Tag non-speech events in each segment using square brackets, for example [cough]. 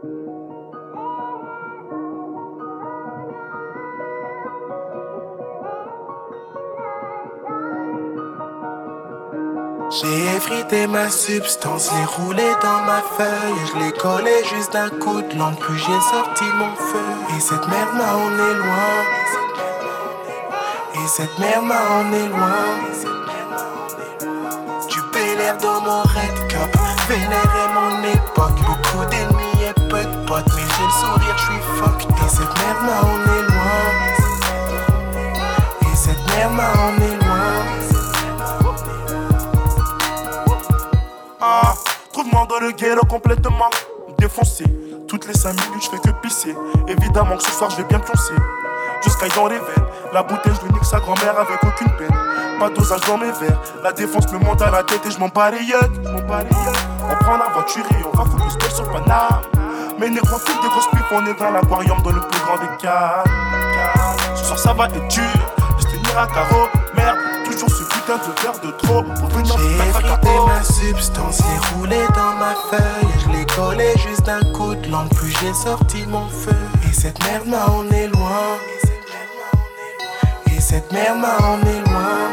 J'ai effrité ma substance, les roulé dans ma feuille. Je l'ai collé juste d'un coup de langue, puis j'ai sorti mon feu. Et cette merde m'a emmené loin. Et cette merde m'a emmené loin. L'air dans mon red cup, vénérer mon époque. Beaucoup d'ennemis et peu de potes, mais j'ai le sourire, je suis fuck. Et cette merde m'a emmené loin. Et cette merde m'a emmené loin. Trouve-moi dans le ghetto complètement défoncé. Toutes les 5 minutes, je fais que pisser. Évidemment que ce soir, je vais bien pioncer. Jusqu'à dans les veines. La bouteille, je nique sa grand-mère avec aucune peine. Pas dosage dans mes verres. La défense me monte à la tête et je m'en bats les yeux. On prend la voiture et on va foutre le spell sur Paname. Mais négro, file des grosses pipes, on est dans l'aquarium dans le plus grand des cas. Ce soir, ça va être dur. Je tenir à carreau. Merde, toujours ce putain de verre de trop pour venir J'ai effrité ma substance, j'ai roulé dans ma feuille. Je l'ai collé juste d'un coup de langue, puis j'ai sorti mon feu. Et cette merde m'a emmené loin. Et cette merde m'a emmené loin.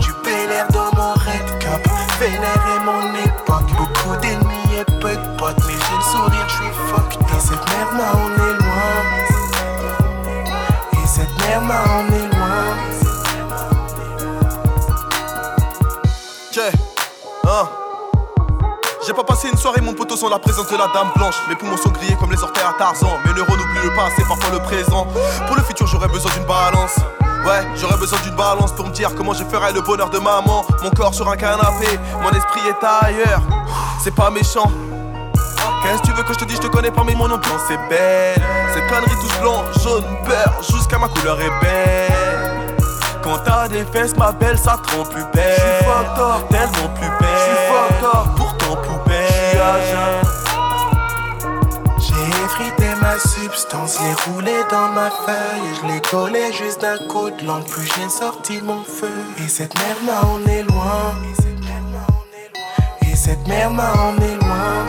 Tu l'air dans mon red cup, vénérer mon soirée, mon poteau, sans la présence de la dame blanche. Mes poumons sont grillés comme les orteils à Tarzan. Mes neurones n'oublient le passé, parfois le présent. Pour le futur, j'aurais besoin d'une balance. Ouais, j'aurais besoin d'une balance pour me dire comment je ferai le bonheur de maman. Mon corps sur un canapé, mon esprit est ailleurs. C'est pas méchant. Qu'est-ce que tu veux que je te dise, je te connais pas, mais mon ambiance c'est belle. Cette connerie touche blanc, jaune, beurre, jusqu'à ma couleur est belle. Quand t'as des fesses, ma belle, ça te rend plus belle. J'suis tellement plus belle. J'suis fucked J'ai effrité ma substance, j'ai roulé dans ma feuille. Je l'ai collé juste d'un coup de langue, j'ai sorti mon feu. Et cette merde m'a emmené loin. Et cette merde m'a emmené loin.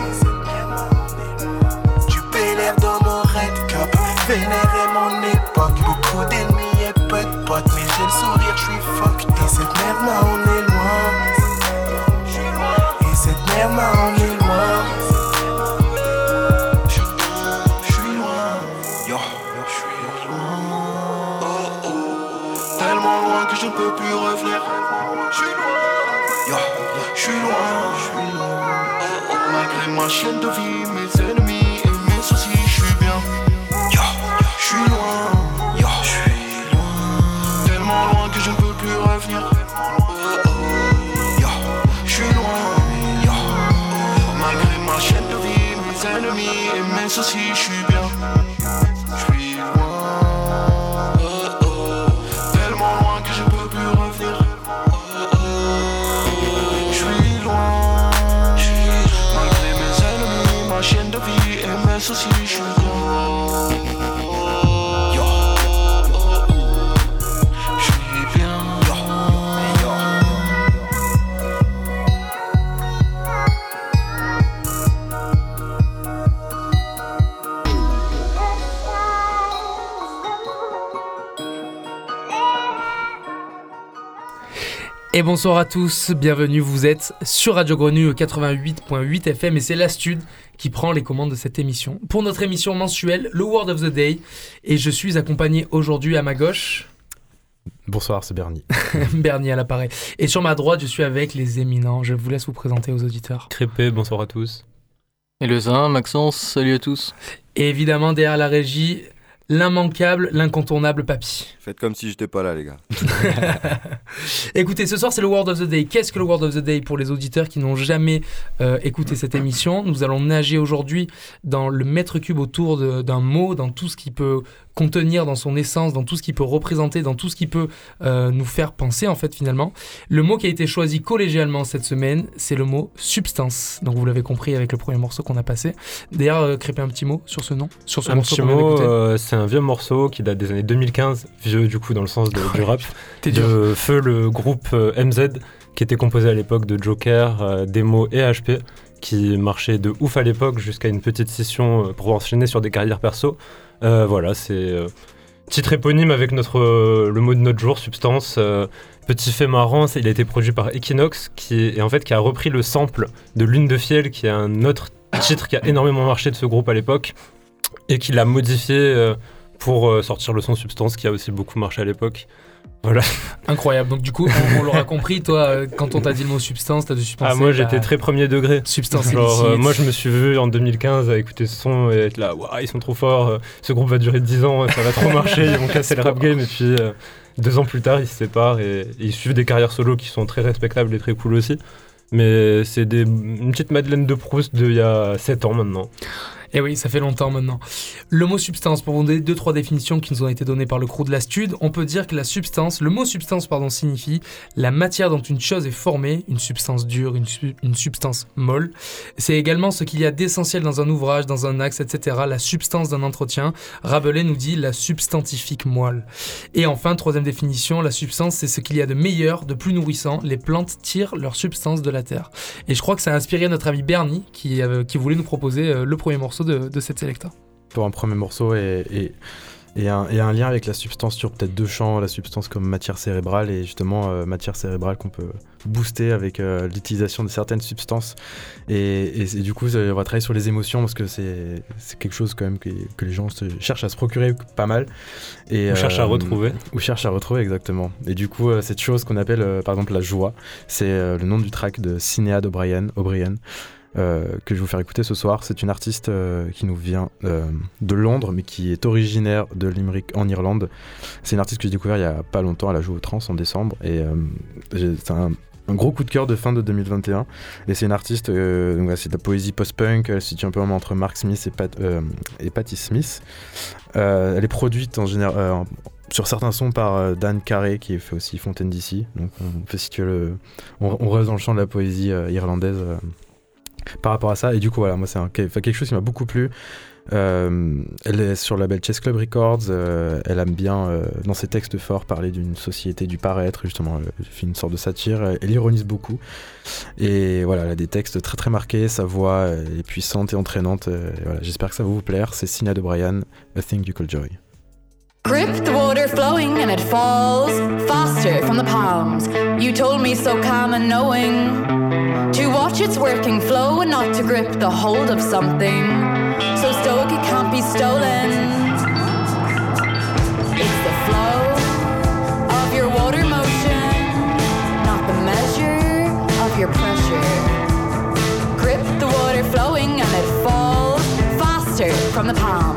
Tu l'air dans mon red cup, vénérer mon époque. Beaucoup d'ennemis et peu de potes, mais j'ai le sourire, je suis. Et cette merde m'a emmené loin. Et cette merde m'a emmené loin. Malgré ma chaîne de vie, mes ennemis et mes soucis, je suis bien. Yo, je suis loin. Yo, je suis loin. Tellement loin que je ne peux plus revenir. Oh, oh. Yo, je suis loin. Yo, malgré ma chaîne de vie, mes ennemis et mes soucis, je suis Et bonsoir à tous, bienvenue, vous êtes sur Radio Grenouille au 88.8 FM et c'est l'Astude qui prend les commandes de cette émission. Pour notre émission mensuelle, le Word of the Day, et je suis accompagné aujourd'hui à ma gauche, Bonsoir, c'est Bernie. [laughs] Bernie à l'appareil, et sur ma droite, je suis avec les éminents. Je vous laisse vous présenter aux auditeurs. Crépé, bonsoir à tous. Et le Zin, Maxence, salut à tous. Et évidemment, derrière la régie, l'immanquable, l'incontournable Papy. Faites comme si j'étais pas là, les gars. [laughs] Écoutez, ce soir c'est le Word of the Day. Qu'est-ce que le Word of the Day pour les auditeurs qui n'ont jamais euh, écouté cette émission? Nous allons nager aujourd'hui dans le mètre cube autour d'un mot, dans tout ce qui peut contenir dans son essence, dans tout ce qui peut représenter, dans tout ce qui peut euh, nous faire penser en fait finalement. Le mot qui a été choisi collégialement cette semaine, c'est le mot substance. Donc vous l'avez compris avec le premier morceau qu'on a passé. D'ailleurs, euh, un petit mot sur ce nom, sur ce Un morceau petit mot, euh, c'est un vieux morceau qui date des années 2015, vieux du coup dans le sens de- du rap, [laughs] T'es de Feu, le groupe euh, MZ, qui était composé à l'époque de Joker, Demo et HP, qui marchait de ouf à l'époque jusqu'à une petite session pour enchaîner sur des carrières perso. Euh, voilà, c'est euh, titre éponyme avec notre, euh, le mot de notre jour, Substance. Petit fait marrant, c'est- il a été produit par Equinox, qui est, en fait qui a repris le sample de Lune de Fiel, qui est un autre titre qui a énormément marché de ce groupe à l'époque, et qui l'a modifié pour sortir le son Substance, qui a aussi beaucoup marché à l'époque. Voilà. Incroyable. Donc, du coup, on, on l'aura compris, toi, euh, quand on t'a dit le mot substance, t'as dû supposer. Ah, moi j'étais très premier degré. Substance Genre, euh, moi je me suis vu en 2015 à écouter ce son et être là, waouh, ils sont trop forts, euh, ce groupe va durer 10 ans, ça va trop marcher, ils vont casser le rap game. Et puis euh, deux ans plus tard, ils se séparent et, et ils suivent des carrières solo qui sont très respectables et très cool aussi. Mais c'est des- une petite Madeleine de Proust d'il y a 7 ans maintenant. Et Eh oui, ça fait longtemps maintenant. Le mot substance, pour vous donner deux, trois définitions qui nous ont été données par le crew de la Stud, on peut dire que la substance, le mot substance, pardon, signifie la matière dont une chose est formée, une substance dure, une, su- une substance molle. C'est également ce qu'il y a d'essentiel dans un ouvrage, dans un axe, etc. La substance d'un entretien. Rabelais nous dit la substantifique moelle. Et enfin, troisième définition, la substance, c'est ce qu'il y a de meilleur, de plus nourrissant. Les plantes tirent leur substance de la terre. Et je crois que ça a inspiré notre ami Bernie, qui, euh, qui voulait nous proposer euh, le premier morceau de, de cette sélecta. pour un premier morceau et, et, et un, et un lien avec la substance sur peut-être deux champs, la substance comme matière cérébrale et justement euh, matière cérébrale qu'on peut booster avec euh, l'utilisation de certaines substances. Et, et- et du coup, on va travailler sur les émotions parce que c'est c'est quelque chose quand même que, que les gens se, cherchent à se procurer pas mal. Et, On cherche à euh, retrouver. Ou cherchent à retrouver, exactement. Et du coup, euh, cette chose qu'on appelle euh, par exemple la joie, c'est euh, le nom du track de Cinéade O'Brien, O'Brien euh, que je vais vous faire écouter ce soir. C'est une artiste euh, qui nous vient euh, de Londres, mais qui est originaire de Limerick en Irlande. C'est une artiste que j'ai découvert il y a pas longtemps. Elle a joué au Trans en décembre et c'est un, gros coup de cœur de fin de 2021. Et c'est une artiste, c'est de la poésie post-punk. Elle se situe un peu entre Mark Smith et, Pat, Patti Smith. Elle est produite en général. sur certains sons par Dan Carey qui fait aussi Fontaine d'ici. Donc on peut situer le. On, on reste dans le champ de la poésie irlandaise par rapport à ça. Et du coup, voilà, moi c'est quelque chose qui m'a beaucoup plu. Euh, elle est sur le label Chess Club Records. euh, elle aime bien, euh, dans ses textes forts, parler d'une société du paraître. Justement, une sorte de satire. Elle, ironise beaucoup. Et voilà, elle a des textes très très marqués. Sa voix est puissante et entraînante. J'espère que ça va vous plaire. C'est Sina de Brian, A Thing You Call Joy. Grip the water flowing and it falls faster from the palms. You told me so calm and knowing to watch its working flow and not to grip the hold of something. So stoic it can't be stolen. It's the flow of your water motion, not the measure of your pressure. Grip the water flowing and it falls faster from the palms.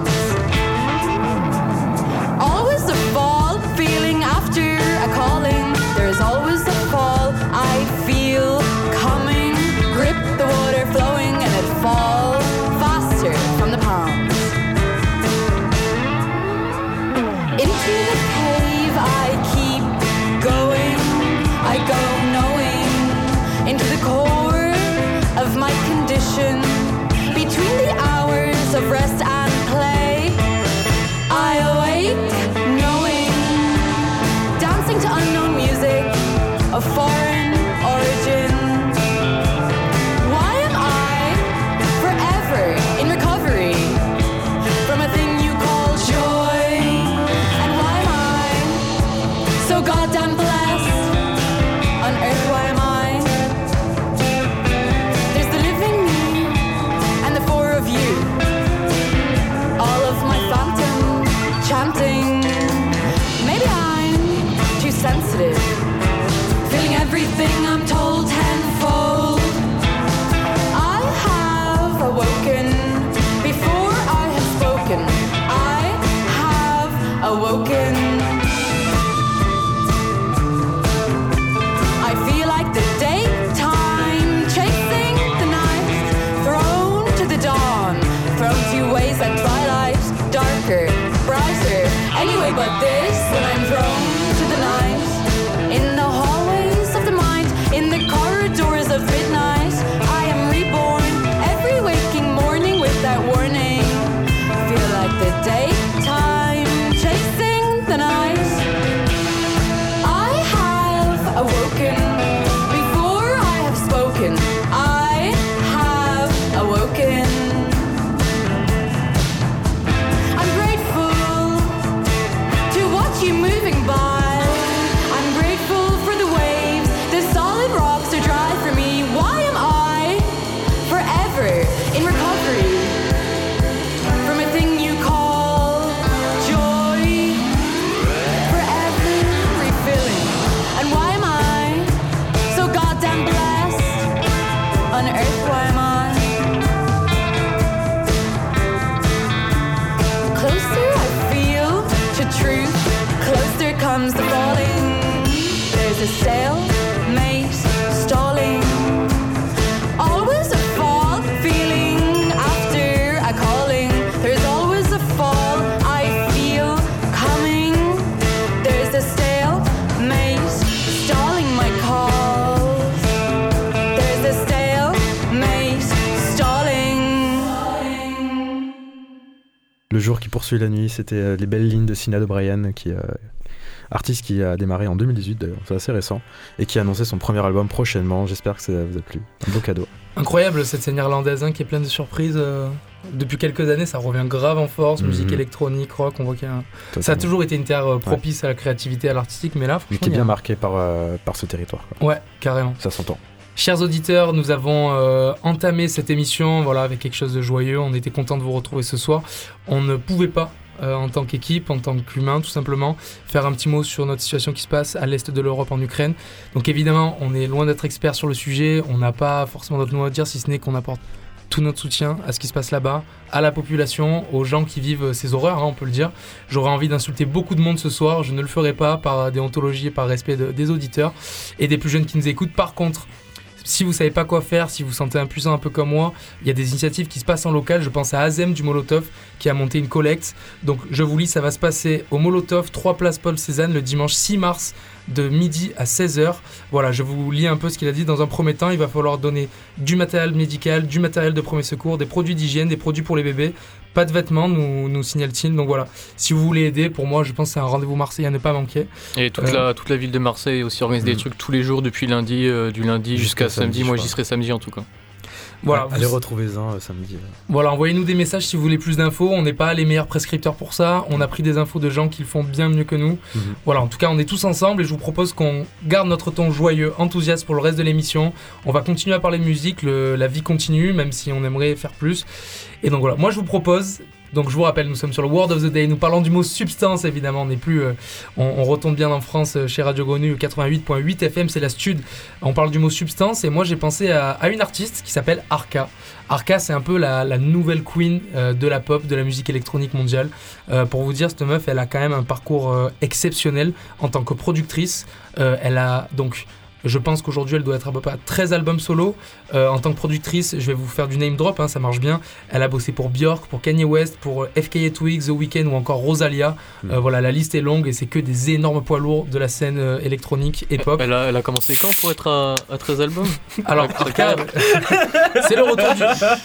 C'était euh, les belles lignes de Sinead O'Brien, qui, euh, artiste qui a démarré en 2018 d'ailleurs, c'est assez récent, et qui a annoncé son premier album prochainement. J'espère que ça vous a plu. Un beau cadeau. Incroyable cette scène irlandaise hein, qui est pleine de surprises. euh, depuis quelques années, ça revient grave en force. Mhm. Musique électronique, rock, on voit qu'il y a Ça a toujours été une terre euh, propice à la créativité, à l'artistique, mais là, Mais franchement, qui est y a- bien marqué par, euh, par ce territoire. quoi. Ouais, carrément. Ça s'entend. Chers auditeurs, nous avons euh, entamé cette émission voilà, avec quelque chose de joyeux. On était content de vous retrouver ce soir. On ne pouvait pas, euh, en tant qu'équipe, en tant qu'humain, tout simplement, faire un petit mot sur notre situation qui se passe à l'est de l'Europe, en Ukraine. Donc évidemment, on est loin d'être expert sur le sujet. On n'a pas forcément d'autre mot à dire, si ce n'est qu'on apporte tout notre soutien à ce qui se passe là-bas, à la population, aux gens qui vivent ces horreurs, hein, on peut le dire. J'aurais envie d'insulter beaucoup de monde ce soir, je ne le ferai pas par déontologie et par respect de- des auditeurs et des plus jeunes qui nous écoutent. Par contre, si vous savez pas quoi faire, si vous vous sentez impuissant un peu comme moi, il y a des initiatives qui se passent en local. Je pense à Azem du Molotov qui a monté une collecte. Donc je vous lis, ça va se passer au Molotov, 3 place Paul Cézanne, le dimanche 6 mars de midi à 16h. Voilà, je vous lis un peu ce qu'il a dit. Dans un premier temps, il va falloir donner du matériel médical, du matériel de premier secours, des produits d'hygiène, des produits pour les bébés. Pas de vêtements, nous, nous signale-t-il. Donc voilà, si vous voulez aider, pour moi, je pense que c'est un rendez-vous marseillais à ne pas manquer. Et toute, Euh, la, toute la ville de Marseille aussi organise des Mhm. trucs tous les jours depuis lundi, euh, du lundi Jusqu'à jusqu'à samedi. Moi je j'y serai samedi en tout cas. Voilà, Allez vous- retrouver-en euh, samedi. euh. Voilà, envoyez-nous des messages si vous voulez plus d'infos. On n'est pas les meilleurs prescripteurs pour ça. On a pris des infos de gens qui le font bien mieux que nous. Mhm. Voilà, en tout cas, on est tous ensemble et je vous propose qu'on garde notre ton joyeux, enthousiaste pour le reste de l'émission. On va continuer à parler de musique, le- la vie continue, même si on aimerait faire plus. Et donc voilà, moi je vous propose. Donc je vous rappelle, nous sommes sur le Word of the Day. Nous parlons du mot substance, évidemment. On n'est plus, euh, on, retourne bien en France euh, chez Radio Grenouille 88.8 FM, c'est la stud. On parle du mot substance et moi j'ai pensé à, une artiste qui s'appelle Arca. Arca, c'est un peu la, nouvelle queen euh, de la pop, de la musique électronique mondiale. Pour vous dire, cette meuf, elle a quand même un parcours exceptionnel en tant que productrice. Elle a donc, je pense qu'aujourd'hui, elle doit être à peu près à 13 albums solo. Euh, en tant que productrice, je vais vous faire du name drop, hein, ça marche bien. Elle a bossé pour Björk, pour Kanye West, pour euh, FKA Twigs, The Weeknd ou encore Rosalia. Mm. Euh, voilà, la liste est longue et c'est que des énormes poids lourds de la scène euh, électronique et pop. Elle a, elle a commencé quand pour être à, à 13 albums? Alors, [laughs] c'est le retour du,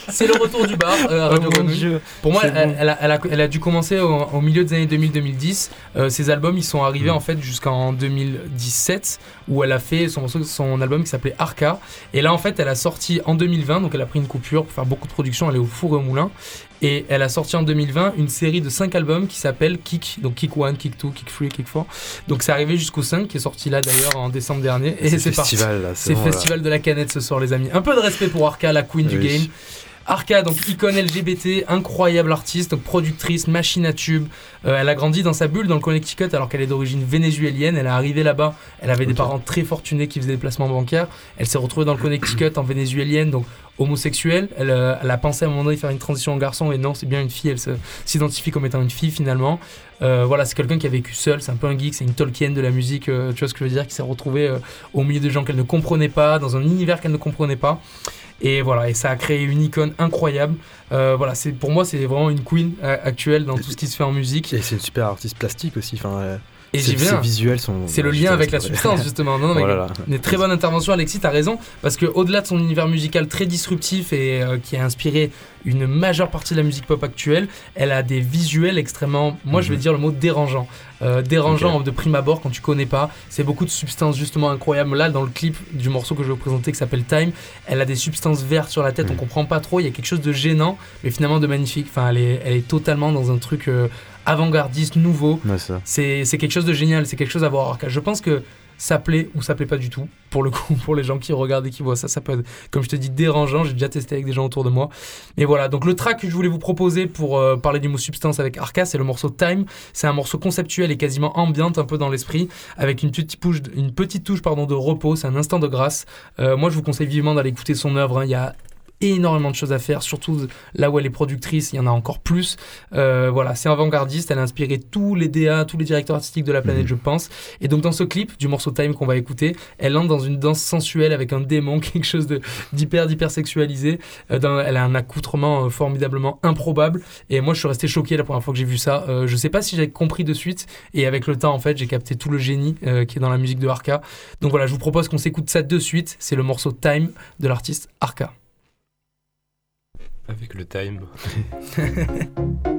c'est le retour du bar euh, Grenouille. Pour moi, elle, bon. elle a, elle a- elle a dû commencer au, au milieu des années 2000-2010. Euh, ses albums, ils sont arrivés Mm. en fait jusqu'en 2017, où elle a fait son, morceau- son album qui s'appelait Arca. Et là, en fait, elle a sorti en 2020, donc elle a pris une coupure pour faire beaucoup de production. Elle est au four et au moulin. Et elle a sorti en 2020 une série de 5 albums qui s'appelle Kick, donc Kick 1, Kick 2, Kick 3, Kick 4. Donc c'est arrivé jusqu'au 5 qui est sorti là d'ailleurs en décembre dernier. Et c'est parti. C'est bon, Festival de la canette ce soir, les amis. Un peu de respect pour Arca, la queen du game. Arca, donc icône LGBT, incroyable artiste, donc productrice, machine à tube. Euh, elle a grandi dans sa bulle dans le Connecticut alors qu'elle est d'origine vénézuélienne. Elle est arrivée là-bas, elle avait des parents très fortunés qui faisaient des placements bancaires. Elle s'est retrouvée dans le Connecticut en vénézuélienne, donc homosexuelle. Elle, euh, elle a pensé à un moment donné faire une transition en garçon et non, c'est bien une fille. Elle s'identifie comme étant une fille finalement. Euh, voilà, c'est quelqu'un qui a vécu seul. C'est un peu un geek, c'est une Tolkien de la musique. euh, tu vois ce que je veux dire Qui s'est retrouvée au milieu de gens qu'elle ne comprenait pas, dans un univers qu'elle ne comprenait pas. Et voilà, et ça a créé une icône incroyable. Voilà, c'est pour moi c'est vraiment une queen actuelle dans tout ce qui se fait en musique. Et c'est une super artiste plastique aussi. Enfin, Et j'y visuels sont. C'est le lien je avec la substance justement. Non, non, [laughs] mais Oh là là. une très bonne intervention, Alexis, t'as raison, parce que au-delà de son univers musical très disruptif et euh, qui a inspiré une majeure partie de la musique pop actuelle, elle a des visuels extrêmement, moi je vais Mhm. dire le mot dérangeant, Euh, dérangeant de prime abord quand tu connais pas. C'est beaucoup de substances justement incroyables. Là, dans le clip du morceau que je vais vous présenter qui s'appelle Time, elle a des substances vertes sur la tête, on Mhm. comprend pas trop. Il y a quelque chose de gênant, mais finalement de magnifique. Enfin, elle est, elle est totalement dans un truc euh, avant-gardiste, nouveau. Ouais. C'est quelque chose de génial, c'est quelque chose à voir. Je pense que ça plaît ou ça plaît pas du tout. Pour le coup, [laughs] pour les gens qui regardent et qui voient ça, ça peut être, comme je te dis, dérangeant. J'ai déjà testé avec des gens autour de moi. Mais voilà, donc le track que je voulais vous proposer pour euh, parler du mot substance avec Arca, c'est le morceau Time. C'est un morceau conceptuel et quasiment ambiante, un peu dans l'esprit, avec une petite, touche, une petite touche pardon, de repos. C'est un instant de grâce. Euh, moi, je vous conseille vivement d'aller écouter son œuvre. hein. Il y a énormément de choses à faire, surtout là où elle est productrice, il y en a encore plus. Euh, voilà, c'est avant-gardiste, elle a inspiré tous les DA, tous les directeurs artistiques de la planète, Mhm. je pense. Et donc dans ce clip du morceau Time qu'on va écouter, elle entre dans une danse sensuelle avec un démon, [laughs] quelque chose d'hyper d'hyper sexualisé. Euh, dans- elle a un accoutrement euh, formidablement improbable. Et moi, je suis resté choqué la première fois que j'ai vu ça. Euh, je sais pas si j'ai compris de suite. Et avec le temps, en fait, j'ai capté tout le génie euh, qui est dans la musique de Arca. Donc voilà, je vous propose qu'on s'écoute ça de suite. C'est le morceau Time de l'artiste Arca. Avec le time. [laughs]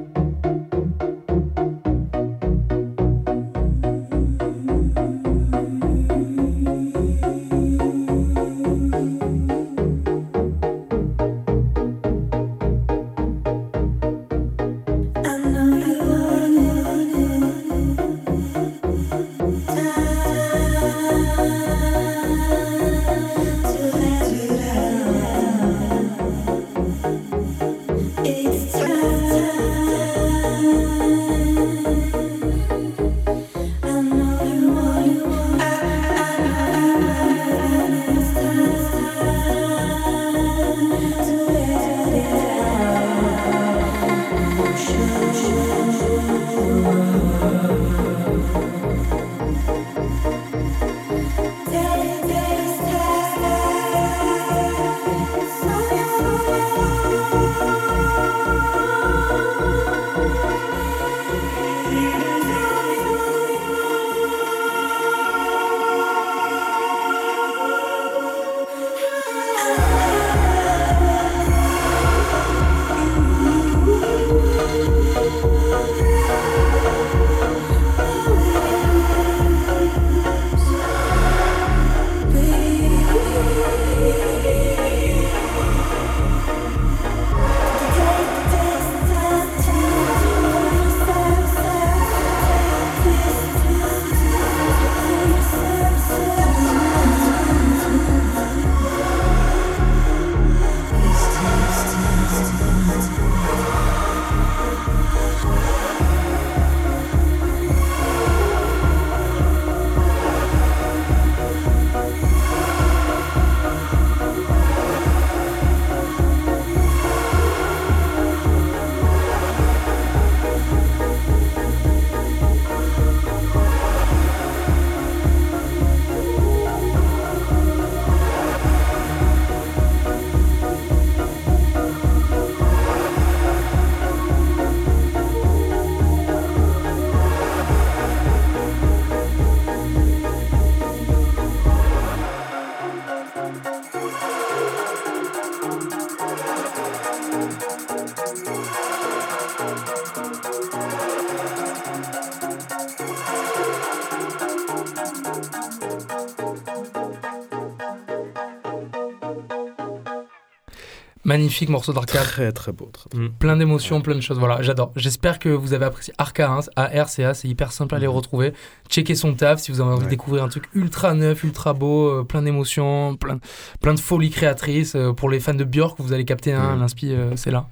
Magnifique morceau d'arcade. Très très beau. Très, très Mm. Plein d'émotions, plein de choses. Voilà, j'adore. J'espère que vous avez apprécié Arca, hein, A-R-C-A, c'est hyper simple à les retrouver. Checkez son taf si vous avez envie de découvrir un truc ultra neuf, ultra beau, euh, plein d'émotions, plein, plein de folie créatrice. Euh, pour les fans de Björk, vous allez capter, hein, l'inspi, euh, c'est là.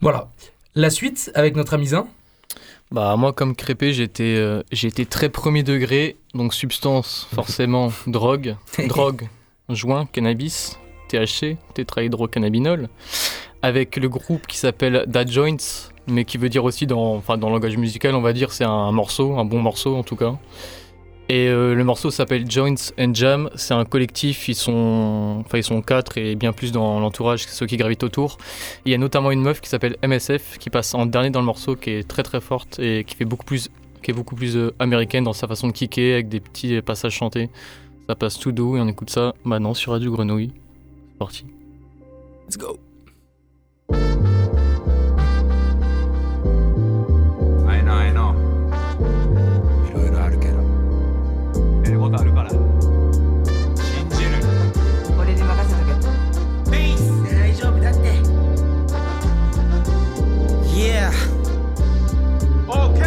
Voilà. La suite avec notre ami Zin. Bah moi comme crépé j'étais euh, j'étais très premier degré donc substance forcément [laughs] drogue drogue joint cannabis THC tétrahydrocannabinol avec le groupe qui s'appelle Da Joints mais qui veut dire aussi dans enfin dans le langage musical on va dire c'est un, morceau un bon morceau en tout cas et euh, le morceau s'appelle Joints and Jam c'est un collectif ils sont enfin ils sont quatre et bien plus dans l'entourage ceux qui gravitent autour il y a notamment une meuf qui s'appelle MSF qui passe en dernier dans le morceau qui est très très forte et qui fait beaucoup plus qui est beaucoup plus euh, américaine dans sa façon de kicker avec des petits passages chantés. Ça passe tout doux et on écoute ça maintenant sur Radio Grenouille. Parti. Let's go. あいろいろあるけど。やることあるから。信じる。俺に任せとけ。大丈夫だって。Yeah OK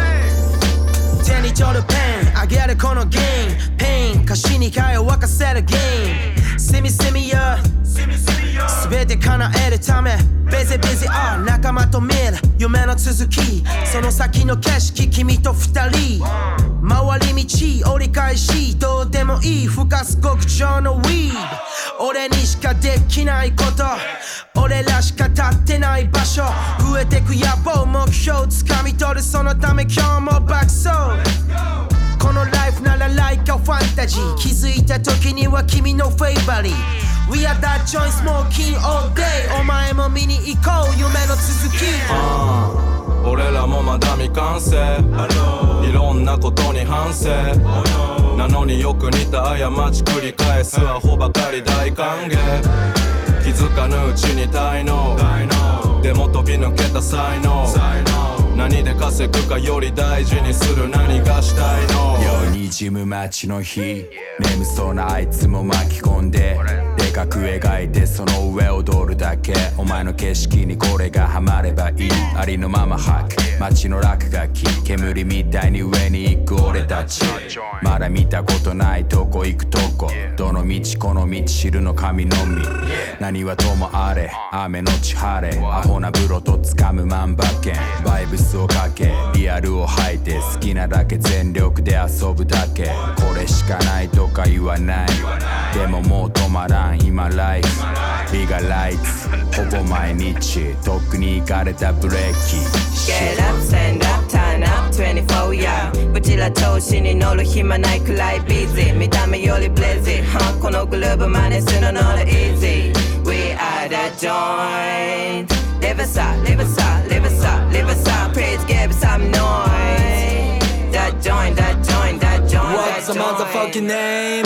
手に取るペンあげるこのゲームペン歌詞に変え沸かせるゲーム。セミセミや全て叶えるため。ベゼベゼあ仲間と見る。夢の続き。その先の景色君と二人。回り道折り返し。どうでもいいふかす極上のウィード俺にしかできないこと。俺らしか立ってない場所。増えてく野望目標つかみ取る。そのため今日も爆走。このライフならライカファンタジー。気づいた時には君のフェイバリー。We are that joint smoking all day. お前も見に行こう。夢の続き。俺らもまだ未完成。いろんなことに反省。なのによく似た過ち繰り返すアホばかり大歓迎。気づかぬうちに滞納でも飛び抜けた才能。何で稼ぐかより大事にする。何がしたいの？夜にじむ街の日。眠そうなあいつも巻き込んで。でかく描いてその上踊るだけ。お前の景色にこれがハマればいい。ありのまま吐く。街の落書き。煙みたいに上に行く俺たち。まだ見たことないとこ行くとこ。どの道この道知るの神のみ。何はともあれ。雨のち晴れ。アホな風呂と掴む万馬券。バイブスをかけリアルを吐いて好きなだけ全力で遊ぶだけこれしかないとか言わない。でももう止まらん今ライフビガライツほぼ毎日とっくに行かれたブレーキ。Get up, stand up, turn up 24 yeah うちら調子に乗る暇ないくらいビーズ見た目よりブレジー、はこのグルーブ真似するの not easy We are the joint Live us up, live us up, live us up, live us up Please give some noise That joint, that joint, that joint, What's the motherfucking name?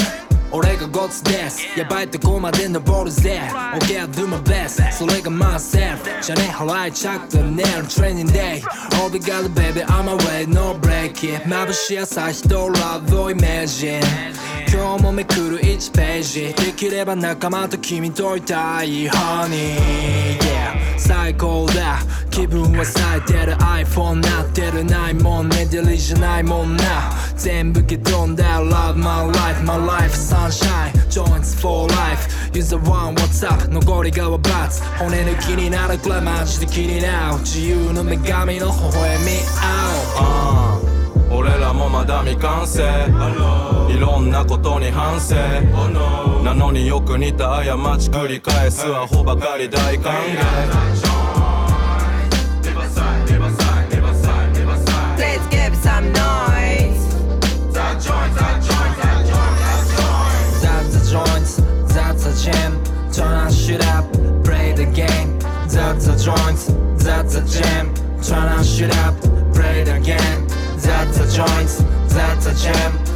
俺がゴッツですやばいとこまで登るぜ OK I'll do my best それが myself じゃね払いチャック寝る training day All the got baby on my way no break it 眩しい朝日とラブをイメージ今日もめくる1ページできれば仲間と君といたい Honey Yeah 最高だ。気分は咲いてる。iPhone なってる。ないもんねデリじゃないもんな。全部け飛んだ。Love my life my life sunshine. Joints for life. Use the one what's up? 残りがはバツ。骨抜きになるくらいマジで気になる。自由の女神の微笑み。合う俺らもまだ未完成。いろんなことに反省なのによく似た過ち繰り返すアホばかり大歓迎 Please give some noise That's the joints, that's a jam. Turn on shit up, play the game. That's the joints, that's a jam. Turn on shit up, play the game. That's the joints, that's a jam.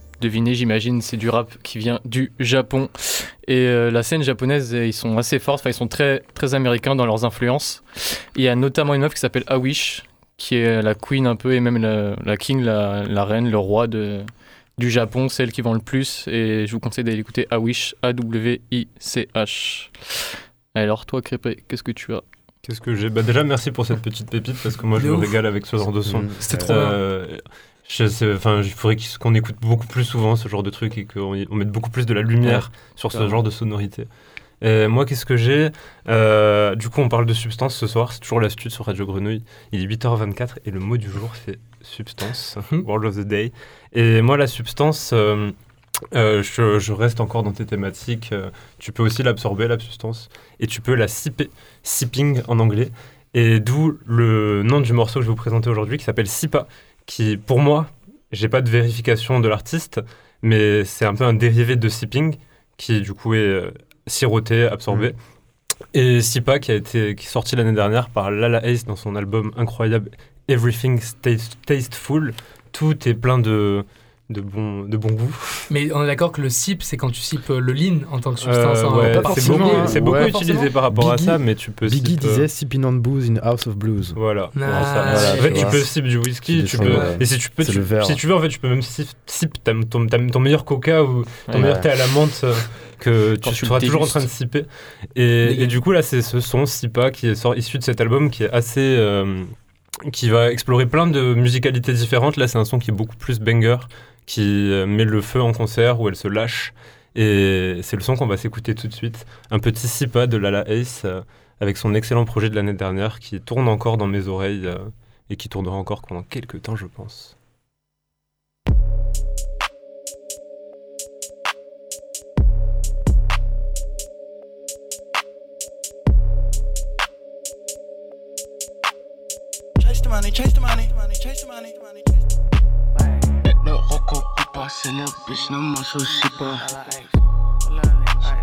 deviné, j'imagine, c'est du rap qui vient du Japon. Et euh, la scène japonaise, ils sont assez forts, enfin ils sont très, très américains dans leurs influences. Il y a notamment une meuf qui s'appelle Awish, qui est la queen un peu, et même la, la king, la, la reine, le roi de, du Japon, celle qui vend le plus. Et je vous conseille d'aller écouter Awish, A-W-I-C-H. Alors toi, Crépé, qu'est-ce que tu as? Qu'est-ce que j'ai? Bah déjà merci pour cette petite pépite parce que moi je me régale avec ce genre de son. C'était trop bien. Euh, sais- Enfin, il faudrait qu'on écoute beaucoup plus souvent ce genre de truc et qu'on mette beaucoup plus de la lumière sur ce genre de sonorité. Et moi, qu'est-ce que j'ai? Euh, Du coup, on parle de substance ce soir. C'est toujours l'astuce sur Radio Grenouille. Il est 8h24 et le mot du jour, c'est substance. Word of the day. Et moi, la substance, euh, euh, je, je reste encore dans tes thématiques. tu peux aussi l'absorber, la substance, et tu peux la sipper, sipping en anglais. Et d'où le nom du morceau que je vais vous présenter aujourd'hui qui s'appelle Sipa, qui pour moi, j'ai pas de vérification de l'artiste, mais c'est un peu un dérivé de sipping qui du coup est euh, siroté, absorbé. Et Sipa qui a été qui est sorti l'année dernière par Lala Ace dans son album incroyable Everything's Taste- Tasteful. Tout est plein de de bon de bon goût. Mais on est d'accord que le sip, c'est quand tu sipes euh, le lean en tant que substance. Euh, hein, ouais, pas c'est beaucoup, c'est beaucoup ouais, utilisé forcément. par rapport Biggie- à ça, mais tu peux Biggie sip, euh, disait Sipping on booze in House of Blues. Voilà. Ah, Voilà, ça. Voilà. ouais, En fait, tu peux sip du whisky, tu peux. ouais. Et si tu peux, tu- si tu veux, en fait, tu peux même sip, sip ton, meilleur coca ou ton Ouais. meilleur thé à la menthe que tu, seras toujours en train de sipper. Et, et du coup, là, c'est ce son Sipa qui est sort, issu de cet album qui est assez. euh, qui va explorer plein de musicalités différentes. Là, c'est un son qui est beaucoup plus banger, qui euh, met le feu en concert, où elle se lâche. Et c'est le son qu'on va s'écouter tout de suite. Un petit Sipa de Lala Ace euh, avec son excellent projet de l'année dernière qui tourne encore dans mes oreilles euh, et qui tournera encore pendant quelques temps, je pense. Chase the money, chase the money, money, chase the money, money. Le c'est le bitch, ne m'associe pas.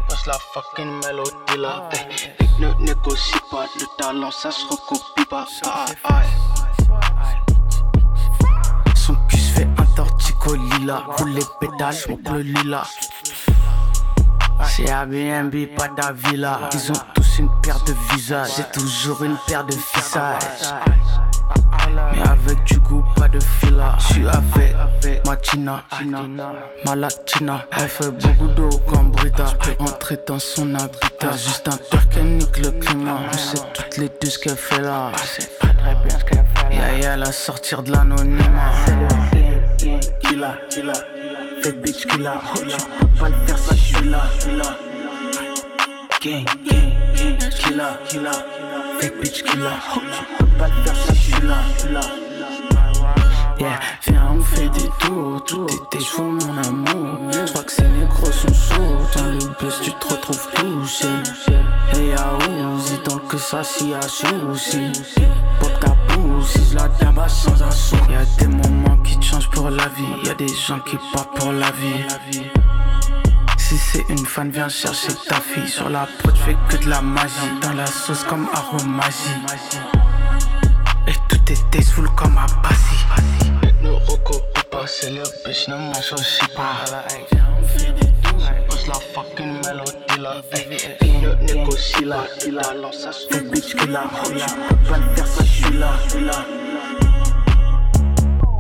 Passe la fucking mélodie là. Eh, Ne négocie pas, le talent ça se recopie pas. Ah, ah. Son cul se fait un tortico lila. Pour les pétales, smoke le lilas. C'est Airbnb, pas d'Avila. Ils ont tous une paire de visages. J'ai toujours une paire de visages. Pas de fila. J'suis avec ma Tina, ma latina. Elle fait beaucoup d'eau comme Brita. Entrer dans son habitat. Juste un père qui nique le climat. On sait toutes les deux ce qu'elle fait là. C'est pas très bien ce qu'elle fait là. La sortir de l'anonymat. Killa, killa. Fait bitch killa. Oh, tu peux pas le faire si j'suis là, j'suis là. Gang, gang, gang. Killa, killa. Fait bitch killa. Oh, tu peux pas le faire si j'suis là, j'suis là. Yeah, viens, on fait des tours. T'es chaud, mon amour. Je crois que ces négros sont sourds. Dans le bus, tu te retrouves touché. Et à Ouzi, tant que ça, si à souci. Pop ta si je la tabasse sans sou. Y'a des moments qui te changent pour la vie. Y'a des gens qui partent pour la vie. Si c'est une fan, viens chercher ta fille. Sur la prod, je fais que de la magie. Dans la sauce comme aromagie. Et tout est tasteful comme à Bassi. Ne recopie pas, c'est le bitch, ne m'associe pas. Pose la fucking mélodie là. Négocie là. Il a lancé bitch pas faire, ça, j'suis là.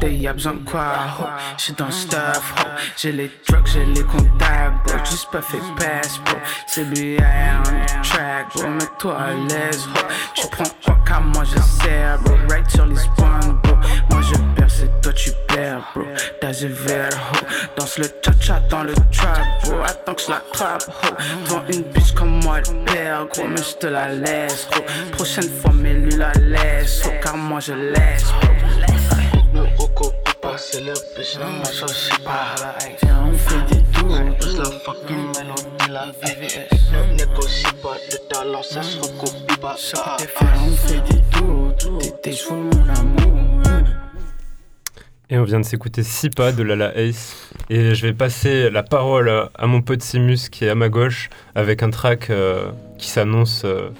T'es y'a besoin de quoi, ho? J'suis dans le stuff, ho. J'ai les drugs, j'ai les contacts, bro. Juste pas fait pass, bro. C'est lui, on the track, bro. Mets-toi à l'aise, ho. Tu prends quoi car moi je sers, bro. Right sur les spawns, bro. Moi je c'est toi tu perds, bro. T'as le verre, ho Danse le cha-cha dans le trap, bro. Attends que je l'attrape, ho. Devant une bitch comme moi, elle perd, gros. Mais je te la laisse, gros. Prochaine fois, mais lui la laisse, ho. Car moi je laisse, bro. Ne recopie pas, c'est le bitch, ne m'associe pas. Viens, on fait des tours, tous la fucking mélodie, la vie. Ne négocie pas, de talent, ça se recopie pas. Viens, on fait des tours, t'es chaud, mon amour. Et on vient de s'écouter Sipa de Lala Ace. Et je vais passer la parole à, mon pote Simus qui est à ma gauche avec un track euh, qui s'annonce euh,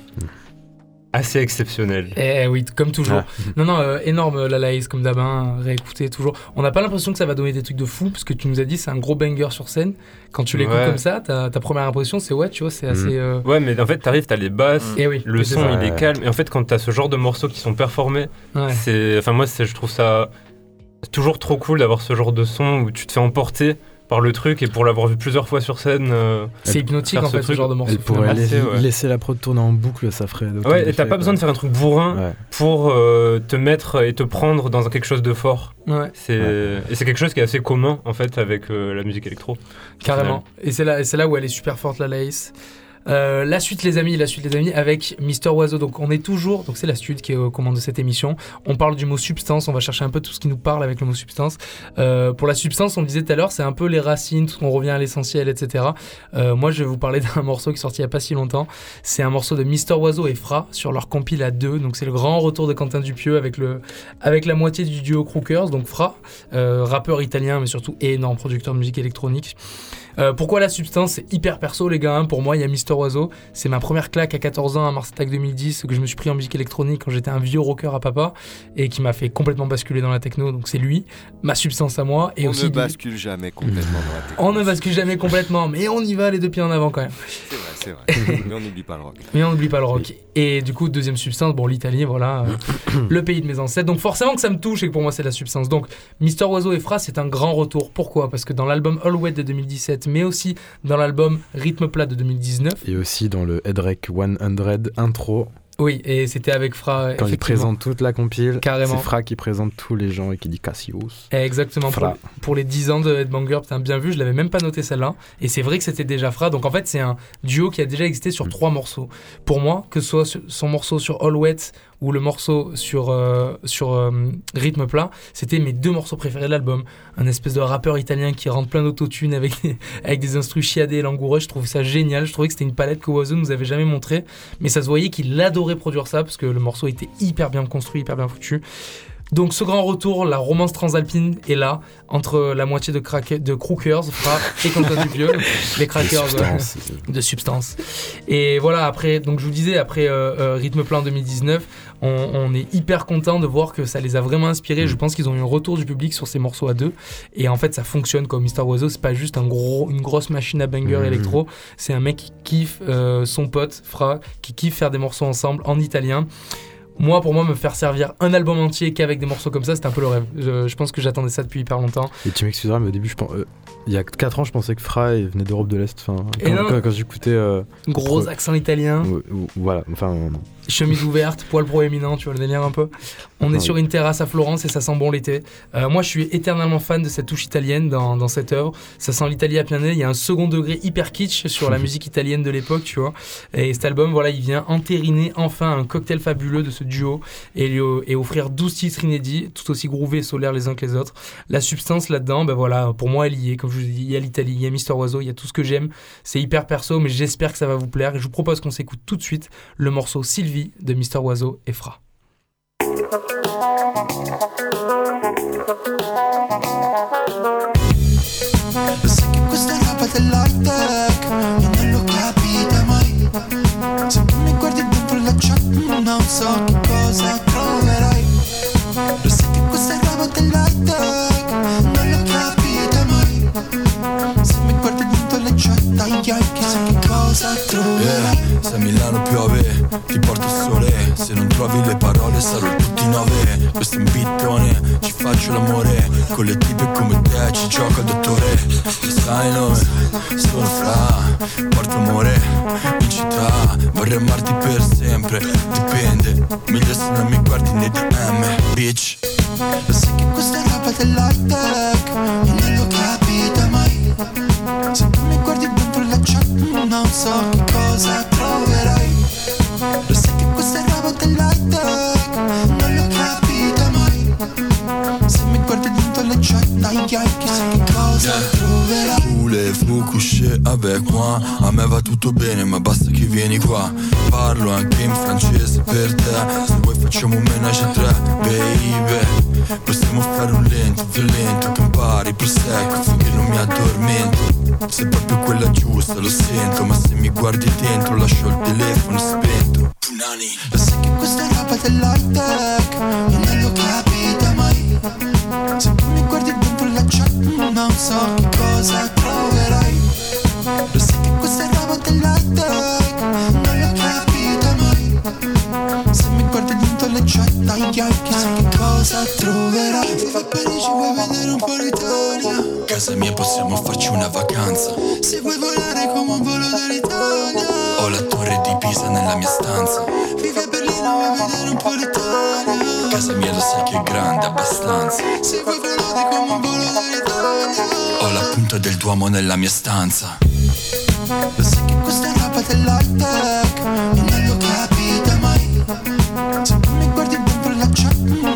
assez exceptionnel. Eh oui, comme toujours. Ah. Non, non, euh, énorme la Laïs, comme d'hab, hein, réécouter toujours. On n'a pas l'impression que ça va donner des trucs de fou, parce que tu nous as dit c'est un gros banger sur scène. Quand tu l'écoutes Ouais. comme ça, ta, ta première impression c'est ouais, tu vois, c'est assez. euh, Ouais, mais en fait, t'arrives, t'as les basses, Eh oui, le son, ça. il est calme. Et en fait, quand t'as ce genre de morceaux qui sont performés, Ouais. c'est, enfin moi, je trouve ça toujours trop cool d'avoir ce genre de son où tu te fais emporter par le truc et pour l'avoir vu plusieurs fois sur scène. euh, C'est hypnotique en ce fait, ce truc. genre de morceau. Elle pourrait laisser, ouais. laisser la prod tourner en boucle, ça ferait. Ouais, et t'as pas quoi. besoin de faire un truc bourrin Ouais. pour euh, te mettre et te prendre dans quelque chose de fort. Ouais, C'est, Et c'est quelque chose qui est assez commun en fait avec euh, la musique électro. carrément. Et c'est là, et c'est là où elle est super forte, la Laïs. Euh, la suite les amis, la suite les amis avec Mister Oiseau. Donc on est toujours, donc c'est la suite qui est aux commandes de cette émission. On parle du mot substance, on va chercher un peu tout ce qui nous parle avec le mot substance. Euh, pour la substance, on le disait tout à l'heure, c'est un peu les racines, tout on revient à l'essentiel, etc. Euh, moi je vais vous parler [laughs] d'un morceau qui est sorti il y a pas si longtemps. C'est un morceau de Mister Oiseau et Fra sur leur compile à deux. Donc c'est le grand retour de Quentin Dupieux avec, le, avec la moitié du duo Crookers. Donc Fra, euh, rappeur italien mais surtout énorme producteur de musique électronique. Euh, pourquoi la substance C'est hyper perso, les gars. hein. Pour moi, il y a Mister Oiseau. C'est ma première claque à 14 ans à Mars Attack 2010 que je me suis pris en musique électronique quand j'étais un vieux rocker à papa et qui m'a fait complètement basculer dans la techno. Donc c'est lui, ma substance à moi. Et on aussi ne du- bascule jamais complètement dans la techno. On ne bascule jamais complètement, mais on y va les deux pieds en avant quand même. C'est vrai, c'est vrai. [laughs] Mais on n'oublie pas le rock. Mais on n'oublie pas le rock. Et du coup, deuxième substance, bon, l'Italie, voilà, euh, le pays de mes ancêtres. Donc forcément que ça me touche et que pour moi c'est la substance. Donc Mister Oiseau et Fra, c'est un grand retour. Pourquoi? Parce que dans l'album All Wet de 2017, mais aussi dans l'album Rythme Plat de 2019, Et aussi dans le Headrek 100 intro, oui, et c'était avec Fra. quand il présente toute la compile, Carrément. c'est Fra qui présente tous les gens et qui dit Cassius. Exactement, pour, Fra. pour les 10 ans de Headbanger, putain, bien vu, je l'avais même pas noté celle-là. Et c'est vrai que c'était déjà Fra. Donc en fait, c'est un duo qui a déjà existé sur trois morceaux. Pour moi, que ce soit son morceau sur All Wet ou le morceau sur, euh, sur euh, Rythme Plat, c'était mes deux morceaux préférés de l'album. Un espèce de rappeur italien qui rentre plein d'autotune avec, avec des instrus chiadés et langoureux. Je trouve ça génial. Je trouvais que c'était une palette que Oiseau nous avait jamais montré. Mais ça se voyait qu'il adorait produire ça parce que le morceau était hyper bien construit, hyper bien foutu. Donc ce grand retour, la romance transalpine est là, entre la moitié de, craque- de Crookers, Fra et Quentin Dupieux, [laughs] les Crackers euh, Substance. de substance. Et voilà, après, donc je vous disais, après euh, euh, Rythme Plein 2019, on, on est hyper content de voir que ça les a vraiment inspirés. Je pense qu'ils ont eu un retour du public sur ces morceaux à deux. Et en fait, ça fonctionne comme Mister Oiseau. C'est pas juste un gros, une grosse machine à banger Mhm. électro. C'est un mec qui kiffe euh, son pote, Fra, qui kiffe faire des morceaux ensemble en italien. Moi, pour moi, me faire servir un album entier qu'avec des morceaux comme ça, c'était un peu le rêve. Je, je pense que j'attendais ça depuis hyper longtemps. Et tu m'excuseras, mais au début, je pense, euh, il y a 4 ans, je pensais que il venait d'Europe de l'Est. Enfin, quand, non. quand- quand j'écoutais. euh, Gros accent italien. voilà, enfin. euh, chemise ouverte, poil proéminent, tu vois le délire un peu. On est sur une terrasse à Florence et ça sent bon l'été. Euh, moi, je suis éternellement fan de cette touche italienne dans, dans cette œuvre. Ça sent l'Italie à plein nez. Il y a un second degré hyper kitsch sur la [laughs] musique italienne de l'époque, tu vois. Et cet album, voilà, il vient entériner enfin un cocktail fabuleux de ce duo et, lui- et offrir 12 titres inédits, tout aussi groovés et solaires les uns que les autres. La substance là-dedans, ben voilà, pour moi, elle y est. Comme je vous ai dit, il y a l'Italie, il y a Mister Oiseau, il y a tout ce que j'aime. C'est hyper perso, mais j'espère que ça va vous plaire. Et je vous propose qu'on s'écoute tout de suite le morceau Sylvie de Mister Oiseau et Fra. Sai che questa roba dell'high tech E non lo capite mai. Se tu mi guardi dentro la chat Non so che cosa cosa troverai Yeah, se a Milano piove ti porto il sole. Se non trovi le parole sarò tutti nove. Questo è un bittone, ci faccio l'amore. Con le tipe come te ci gioca il dottore. Lo sai noi, sono fra Porto amore in città. Vorrei amarti per sempre Dipende, meglio se non mi guardi nei DM Bitch. Sai che questa è roba dell'high tech E non lo capite mai Non so che cosa troverai Lo sai che questa è roba dell'high tech Non lo capite mai. Se mi guardi dentro la chat Ai ai chissà che cosa troverai Voulez-vous coucher avec moi? A me va tutto bene ma basta che vieni qua. Parlo anche in francese per te. Se vuoi facciamo un menage a tre, baby. Possiamo fare un lento, violento Campari, prosecco finché non mi addormento Sei proprio quella giusta, lo sento Ma se mi guardi dentro lascio il telefono spento. Italiani Lo sai che questa roba dell'high tech E non lo capita mai. Se tu mi guardi dentro la chat Non so che cosa troverai. Lo sai che questa roba dell'high occhi chissà che cosa troverai Viva a Parigi vuoi vedere un po' l'Italia Casa mia possiamo farci una vacanza. Se vuoi volare come un volo dall'Italia. Ho la torre di Pisa nella mia stanza. Vivi a Berlino vuoi vedere un po' l'Italia? Casa mia lo sai che è grande abbastanza. Se vuoi volare come un volo dall'Italia. Ho la punta del Duomo nella mia stanza. Lo sai che questa è roba dell'high tech. Non lo capita mai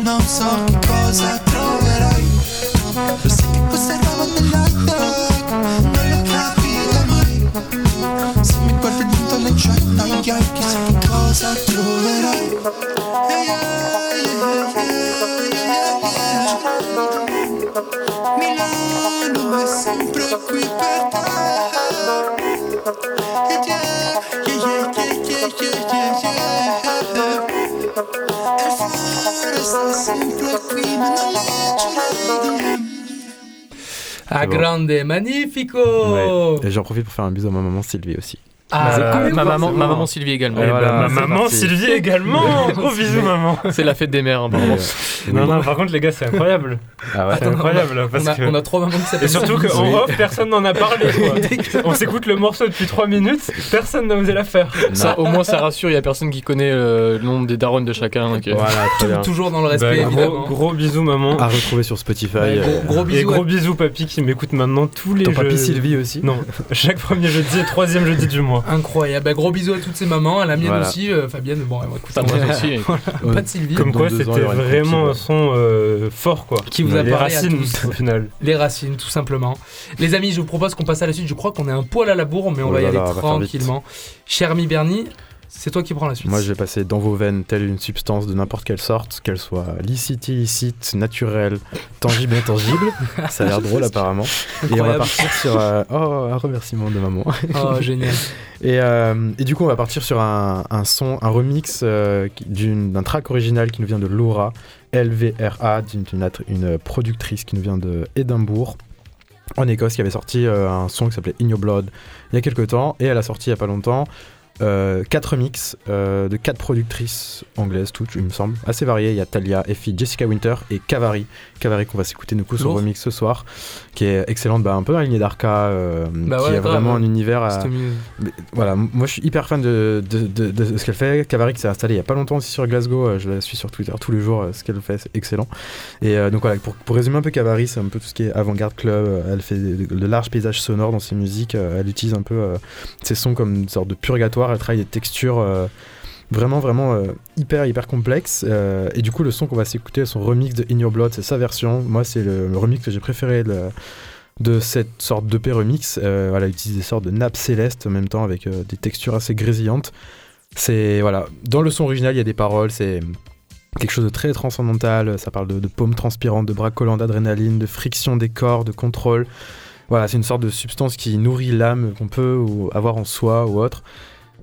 non so che cosa troverai. Lo osservavo nell'alto Non lo capirò mai. Se mi guardi dentro le giornate Chissà che cosa troverai. Ah, grande, magnifico Ouais. Et j'en profite pour faire un bisou à ma maman Sylvie aussi. Ah, Euh, cool, ma, maman, ma maman Sylvie également. Eh voilà, ben, ma maman parti. Sylvie également [laughs] Gros bisous maman C'est la fête des mères, apparemment. Non, non, par contre les gars c'est incroyable Ah ouais C'est incroyable parce on, a, que... on a trois mamans qui s'appellent Et surtout qu'en off, personne n'en a parlé. Quoi. [laughs] On s'écoute le morceau depuis 3 minutes, personne n'a osé la faire. Ça, au moins, ça rassure, il y a personne qui connaît euh, le nom des darons de chacun. euh, Voilà. Toujours dans le respect, Bah, gros, évidemment. gros bisous maman. À retrouver sur Spotify. Ouais, gros, euh, gros Et bisous. gros bisous papy qui m'écoute maintenant tous les Ton papy Sylvie aussi. Non, chaque premier jeudi et troisième jeudi du mois. Incroyable. Bah, gros bisous à toutes ces mamans, à la mienne Voilà. aussi, euh, Fabienne. Bon, elle va écouter. Fabienne aussi. [laughs] Pas de Sylvie. Comme quoi c'était vraiment un son euh, fort quoi. Qui vous a Les parlé à racines tous. au final. [laughs] Les racines, tout simplement. Les amis, je vous propose qu'on passe à la suite. Je crois qu'on est un poil à la bourre, mais on Oh va y aller tranquillement. Cher ami Bernie, c'est toi qui prends la suite. Moi, je vais passer dans vos veines telle une substance de n'importe quelle sorte, qu'elle soit licite, illicite, naturelle, tangible, intangible. Ça a l'air [laughs] drôle apparemment. Et on va partir sur euh, oh un remerciement de maman. Oh, [laughs] génial. Et, euh, et du coup, on va partir sur un, un son, un remix euh, d'un track original qui nous vient de Laura, LVRA, d'une atr- une productrice qui nous vient de Édimbourg, en Écosse, qui avait sorti euh, un son qui s'appelait In Your Blood il y a quelques temps. Et elle a sorti il y a pas longtemps euh, quatre remix euh, de quatre productrices anglaises, toutes, il me semble, assez variées. Il y a Talia, Effie, Jessica Winter et Cavari. Cavari qu'on va s'écouter du coup son remix ce soir, qui est excellente, bah, un peu dans la lignée d'Arca, euh, Bah qui ouais, a grave. vraiment un univers. à- voilà, moi je suis hyper fan de, de, de- de ce qu'elle fait. Cavari qui s'est installée il y a pas longtemps aussi sur Glasgow, euh, je la suis sur Twitter tous les jours, euh, ce qu'elle fait c'est excellent. Et euh, donc voilà, pour, pour résumer un peu Cavari, c'est un peu tout ce qui est avant-garde club, elle fait de, larges paysages sonores dans ses musiques, elle utilise un peu ses sons comme une sorte de purgatoire, elle travaille des textures vraiment vraiment euh, hyper hyper complexes. euh, et du coup le son qu'on va s'écouter, son remix de In Your Blood, c'est sa version. Moi c'est le, remix que j'ai préféré de, cette sorte d'EP remix. Euh, utilise des sortes de nappes célestes en même temps avec euh, des textures assez grésillantes. C'est voilà, dans le son original il y a des paroles, c'est quelque chose de très transcendantal. Ça parle de, de paumes transpirantes, de bras collants, d'adrénaline, de friction des corps, de contrôle. Voilà, c'est une sorte de substance qui nourrit l'âme qu'on peut avoir en soi ou autre.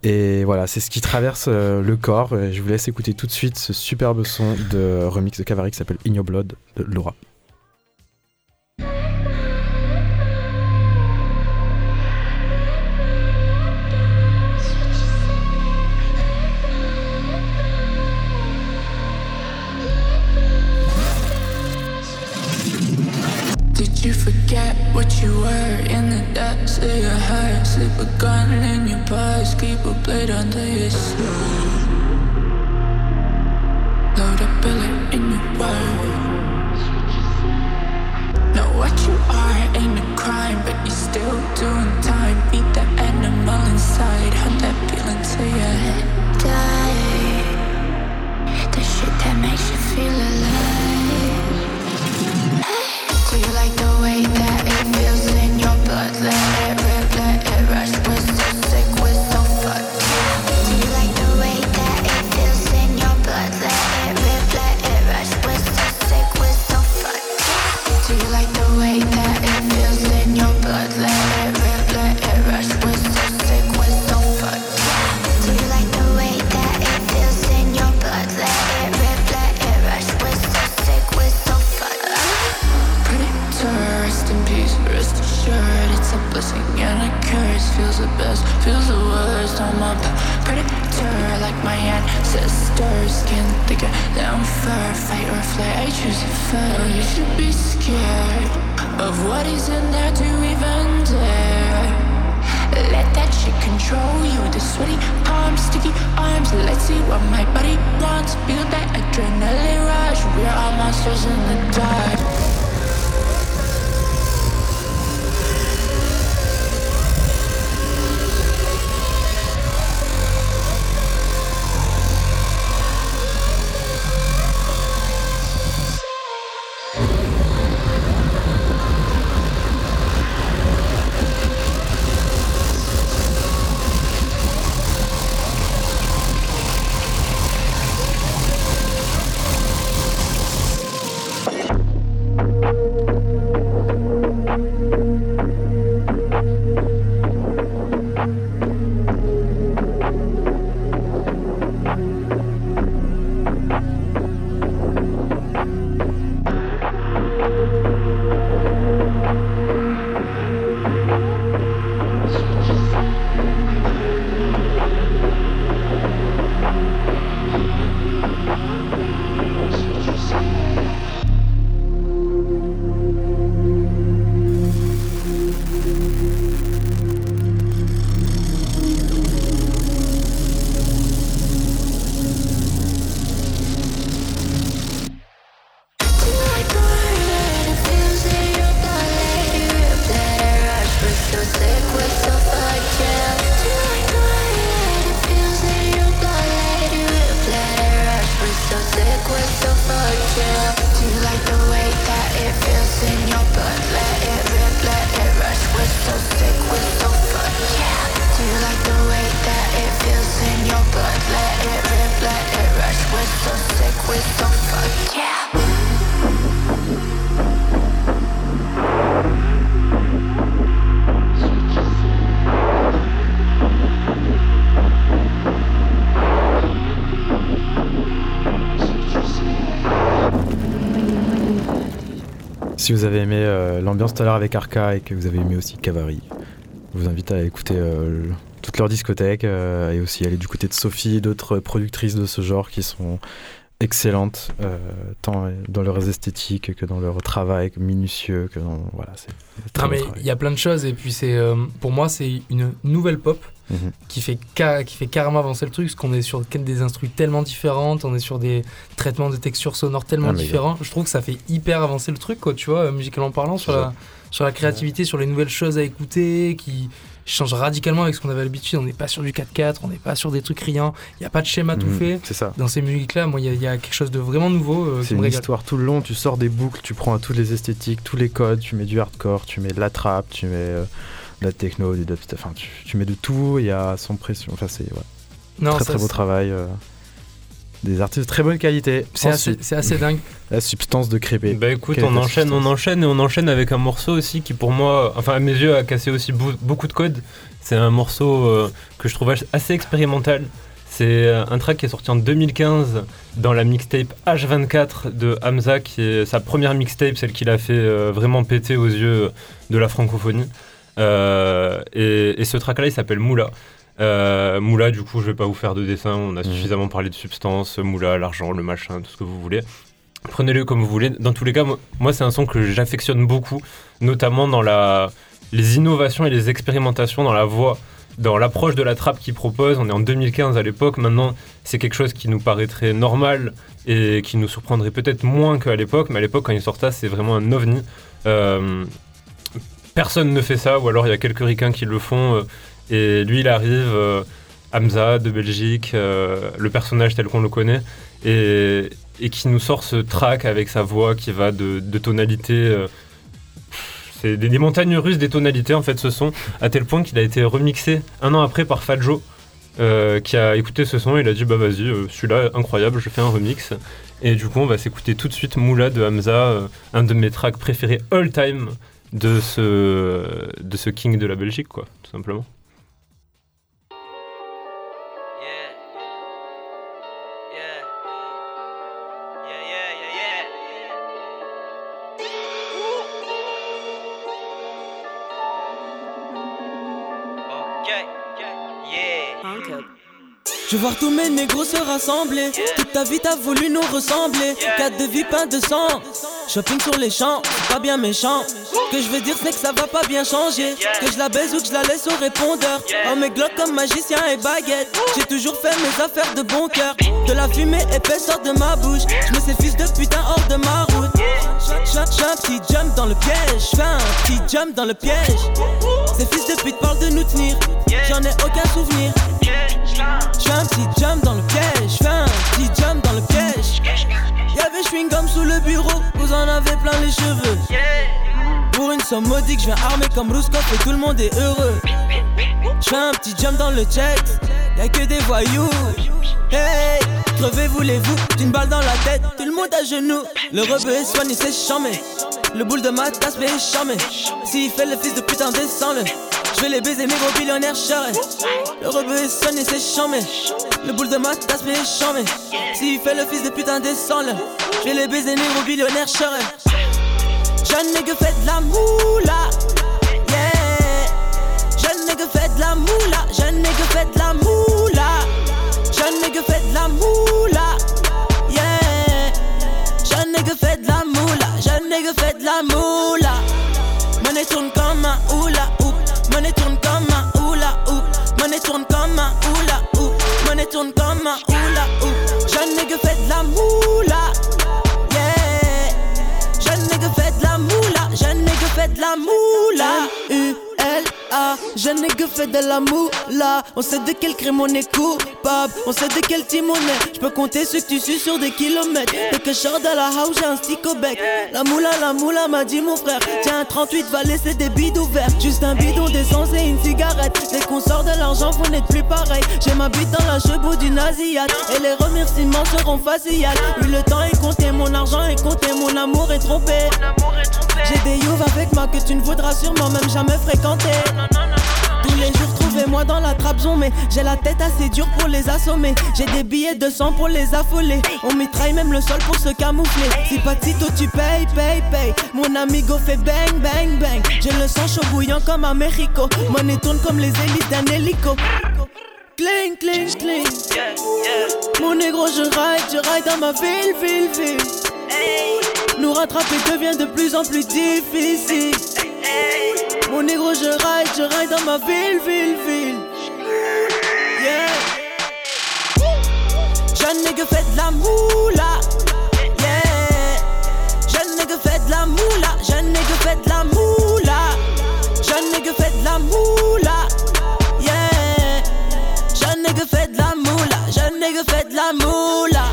Et voilà, c'est ce qui traverse euh, le corps. Et je vous laisse écouter tout de suite ce superbe son de remix de Cavari qui s'appelle In Your Blood de Laura. You forget what you were in the depths of your heart? Slip a gun in your purse, keep a blade under your shirt. Load a bullet in your words. Know what you are ain't a crime, but you're still doing time. Beat the animal inside, hunt that feeling to your head. Die. The shit that makes you feel alive. Do you like I'm a predator like my ancestors. Think of them for fight or flight. I choose fur. You should be scared of what is in there to even dare. Let that shit control you. The sweaty palms, sticky arms. Let's see what my body wants. Feel that adrenaline rush. We're all monsters in the Si vous avez aimé euh, l'ambiance tout à l'heure avec Arca et que vous avez aimé aussi Cavari, je vous invite à écouter euh, le- toute leur discothèque euh, et aussi aller du côté de Sophie et d'autres productrices de ce genre qui sont excellentes, euh, tant dans leurs esthétiques que dans leur travail minutieux, que dans... Voilà, c'est Non, mais il y a plein de choses et puis c'est euh, pour moi c'est une nouvelle pop Mhm. qui fait qui fait carrément avancer le truc parce qu'on est sur des instrus tellement différentes, on est sur des traitements de textures sonores tellement Ah, différents. Je trouve que ça fait hyper avancer le truc quoi, tu vois, euh, musicalement parlant sur la sur la créativité, sur les nouvelles choses à écouter qui changent radicalement avec ce qu'on avait l'habitude. On n'est pas sur du 4-4, on n'est pas sur des trucs riants, il n'y a pas de schéma tout Mhm, fait. C'est ça. Dans ces musiques-là, moi, il y, a- il y a quelque chose de vraiment nouveau euh, C'est une régale. histoire tout le long, tu sors des boucles, tu prends à toutes les esthétiques, tous les codes, tu mets du hardcore, tu mets de la trap, tu mets euh, de la techno, du dubstep, enfin tu, tu mets de tout, il y a sans pression, enfin c'est ouais. Non, très ça, très beau travail. euh, des artistes de très bonne qualité. C'est assez, dingue. La substance de crépé. Bah écoute, Quelle on enchaîne, on enchaîne et on enchaîne avec un morceau aussi qui pour moi, enfin à mes yeux, a cassé aussi beaucoup de codes. C'est un morceau euh, que je trouve assez expérimental. C'est euh, un track qui est sorti en 2015 dans la mixtape H24 de Hamza, qui est sa première mixtape, celle qu'il a fait euh, vraiment péter aux yeux de la francophonie. Euh, et, et ce track-là, il s'appelle Moula. Euh, Moula, du coup, je vais pas vous faire de dessin. On a Mhm. suffisamment parlé de substance, Moula, l'argent, le machin, tout ce que vous voulez. Prenez-le comme vous voulez. Dans tous les cas, moi, moi, c'est un son que j'affectionne beaucoup, notamment dans la, les innovations et les expérimentations dans la voix, dans l'approche de la trappe qu'il propose. On est en 2015 à l'époque. Maintenant, c'est quelque chose qui nous paraîtrait normal et qui nous surprendrait peut-être moins qu'à l'époque. Mais à l'époque, quand il sort ça, c'est vraiment un ovni. Euh, personne ne fait ça, ou alors il y a quelques ricains qui le font. euh, et lui, il arrive, euh, Hamza de Belgique, euh, le personnage tel qu'on le connaît, et, qui nous sort ce track avec sa voix qui va de, de tonalités. euh, c'est des, montagnes russes des tonalités en fait ce son, à tel point qu'il a été remixé un an après par Fadjo. qui a écouté ce son et il a dit bah vas-y celui-là incroyable je fais un remix et du coup on va s'écouter tout de suite Moula de Hamza un de mes tracks préférés all time de ce de ce king de la Belgique quoi tout simplement Je voir tous mes négros se rassembler. Toute ta vie t'as voulu nous ressembler. Quatre de vie, pain de sang. Shopping sur les champs, pas bien méchant. Que je veux dire, c'est que ça va pas bien changer. Que je la baise ou que je la laisse au répondeur. Oh, mes glocks comme magicien et baguette. J'ai toujours fait mes affaires de bon cœur. De la fumée épaisse sort de ma bouche. Je me sais fils de putain hors de ma route. J'fais un petit jump dans le piège. J'fais un petit jump dans le piège. Ces fils de pute parlent de nous tenir. J'en ai aucun souvenir. J'fais un petit jump dans le piège. J'fais un petit jump dans le piège. Y'avait chewing gum sous le bureau. Vous en avez plein les cheveux. Pour une somme modique, je viens armé comme Rouskop et tout le monde est heureux. J'fais un petit jump dans le check. Y'a que des voyous. Hey, crevez voulez-vous d'une balle dans la tête, tout le monde à genoux. Le rebeu est soigné, c'est chamé. Le boule de ma tasse, est chamé. S'il fait le fils de putain, descends-le. Je vais les baiser, mes gros billionnaires charrés. Le rebeu est soigné, c'est chamé. Le boule de ma tasse, est chamé. S'il fait le fils de putain, descends-le. Je vais les baiser, mes gros billionnaires charrés. Jeune nègre fait de la moula. Nègre fait de la moula. Jeune nègre fait de la moula. Jeune nègre fait de la moula. Yeah. Jeune nègre fait de la moula. Jeune nègre fait de la moula. Money tourne comme un hula hoop. Money tourne comme un hula hoop. Money tourne comme un hula hoop. Money tourne comme un hula hoop. Jeune nègre fait de la moula. Yeah. Jeune nègre fait de la moula. Jeune nègre fait de la moula. U-L-A. Jeune nègre fait de la moula. On sait de quel crime on est coupable. On sait de quel team on est. Je peux compter ce que tu suis sur des kilomètres. Dès que je de la house, j'ai un stick au bec. La moula, la moula m'a dit mon frère. Tiens, un 38 va laisser des bidons verts. Juste un bidon d'essence et une cigarette. Dès qu'on sort de l'argent, vous n'êtes plus pareil. J'ai ma bite dans la chevaux d'une asiate. Et les remerciements seront faciales. Oui, le temps est compté, mon argent est compté, mon amour est trompé. J'ai des youves avec moi que tu ne voudras sûrement même jamais fréquenter. Tous les jours, trouvez-moi dans la trappe mais j'ai la tête assez dure pour les assommer. J'ai des billets de sang pour les affoler. On mitraille même le sol pour se camoufler. Si pas de sitôt, tu payes, paye, paye. Mon amigo fait bang, bang, bang. J'ai le sang chaud bouillant comme un Mexico. Money tourne comme les hélices d'un hélico. Cling, cling, cling. Mon négro, je ride, je ride dans ma ville, ville, ville. Nous rattraper devient de plus en plus difficile. Mon négro, je ride, je ride dans ma ville, ville, ville. Yeah. Jeune nègre fait de la moula. Yeah. Jeune nègre fait de la moula. Jeune nègre fait de la moula. Jeune nègre fait de la moula. Yeah. Jeune nègre fait de la moula. Jeune nègre fait de la moula.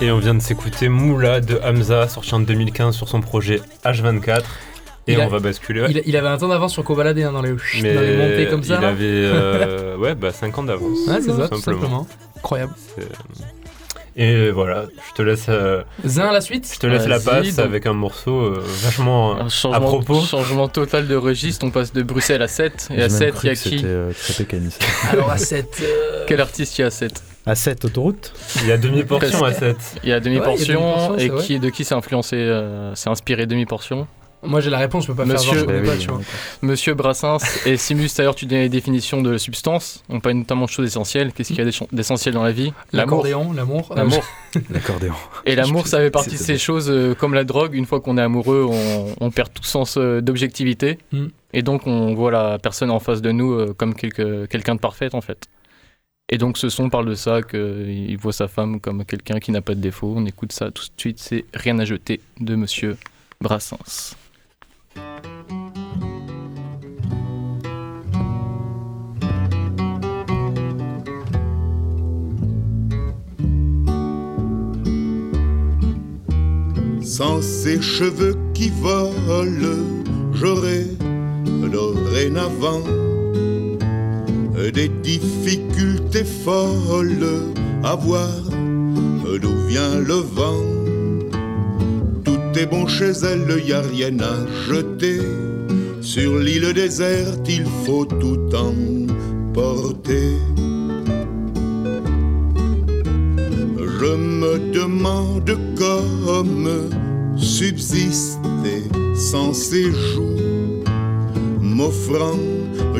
Et on vient de s'écouter Moula de Hamza, sorti en 2015 sur son projet H24. Et Il on a- va basculer. ouais. Il, il avait un temps d'avance sur Kobalade hein, dans, les, Mais dans les montées comme ça. il là. avait euh, [laughs] ouais, bah, 5 ans d'avance. Ouais, c'est ça, tout simplement. Incroyable. C'est- Et voilà, je te laisse, euh, Zin, la suite je te laisse la passe donc. avec un morceau euh, vachement euh, Un à changement, propos. changement total de registre, on passe de Bruxelles à 7. Et à 7, il y a qui euh. Alors à 7. Quel artiste il y a à 7 À 7 autoroute Il y a demi-portion à 7. Il y a demi-portion. c'est et qui, de qui s'est influencé, euh, s'est inspiré demi-portion Moi j'ai la réponse, je peux pas Monsieur- faire genre, je connais Bah pas, oui, tu vois. Monsieur Brassens et Simus, d'ailleurs, tu donnais les définitions de substance. On parle notamment de choses essentielles. Qu'est-ce qu'il y a d'ess- d'essentiel dans la vie? L'amour. L'accordéon, l'amour. L'amour. [laughs] L'accordéon. Et l'amour, ça fait partie de ces choses euh, comme la drogue. Une fois qu'on est amoureux, on, on perd tout sens euh, d'objectivité. Mm. Et donc, on voit la personne en face de nous euh, comme quelqu'un de parfait, en fait. Et donc, ce son parle de ça, qu'il voit sa femme comme quelqu'un qui n'a pas de défaut. On écoute ça tout de suite. C'est Rien à jeter de Monsieur Brassens. Sans ces cheveux qui volent, j'aurais dorénavant des difficultés folles à voir d'où vient le vent. Tout est bon chez elle, y a rien à jeter. Sur l'île déserte, il faut tout emporter. Je me demande comme subsister sans joues, m'offrant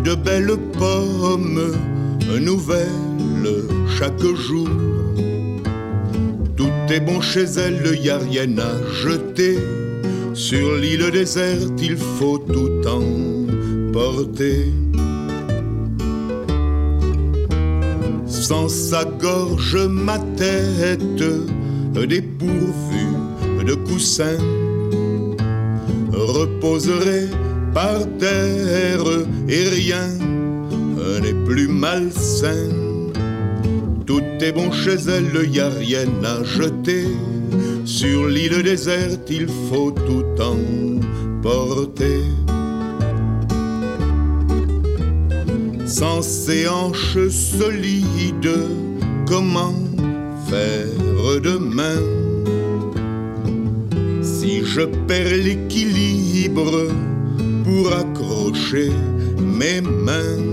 de belles pommes nouvelles chaque jour. Tout est bon chez elle, y a rien à jeter. Sur l'île déserte, il faut tout emporter. Sans sa gorge, ma tête dépourvue de coussins reposerait par terre et rien n'est plus malsain. Tout est bon chez elle, y a rien à jeter. Sur l'île déserte, il faut tout emporter. Sans ses hanches solides, comment faire demain? Si je perds l'équilibre pour accrocher mes mains,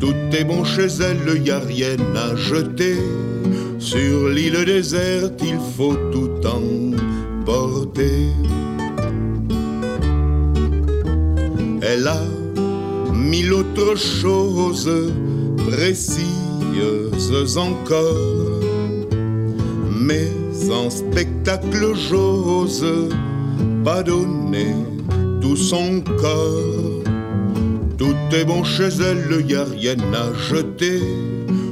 tout est bon chez elle, y a rien à jeter. Sur l'île déserte, il faut tout emporter. Elle a mille autres choses précieuses encore. Mais en spectacle, j'ose pas donner tout son corps. Tout est bon chez elle, y a rien à jeter.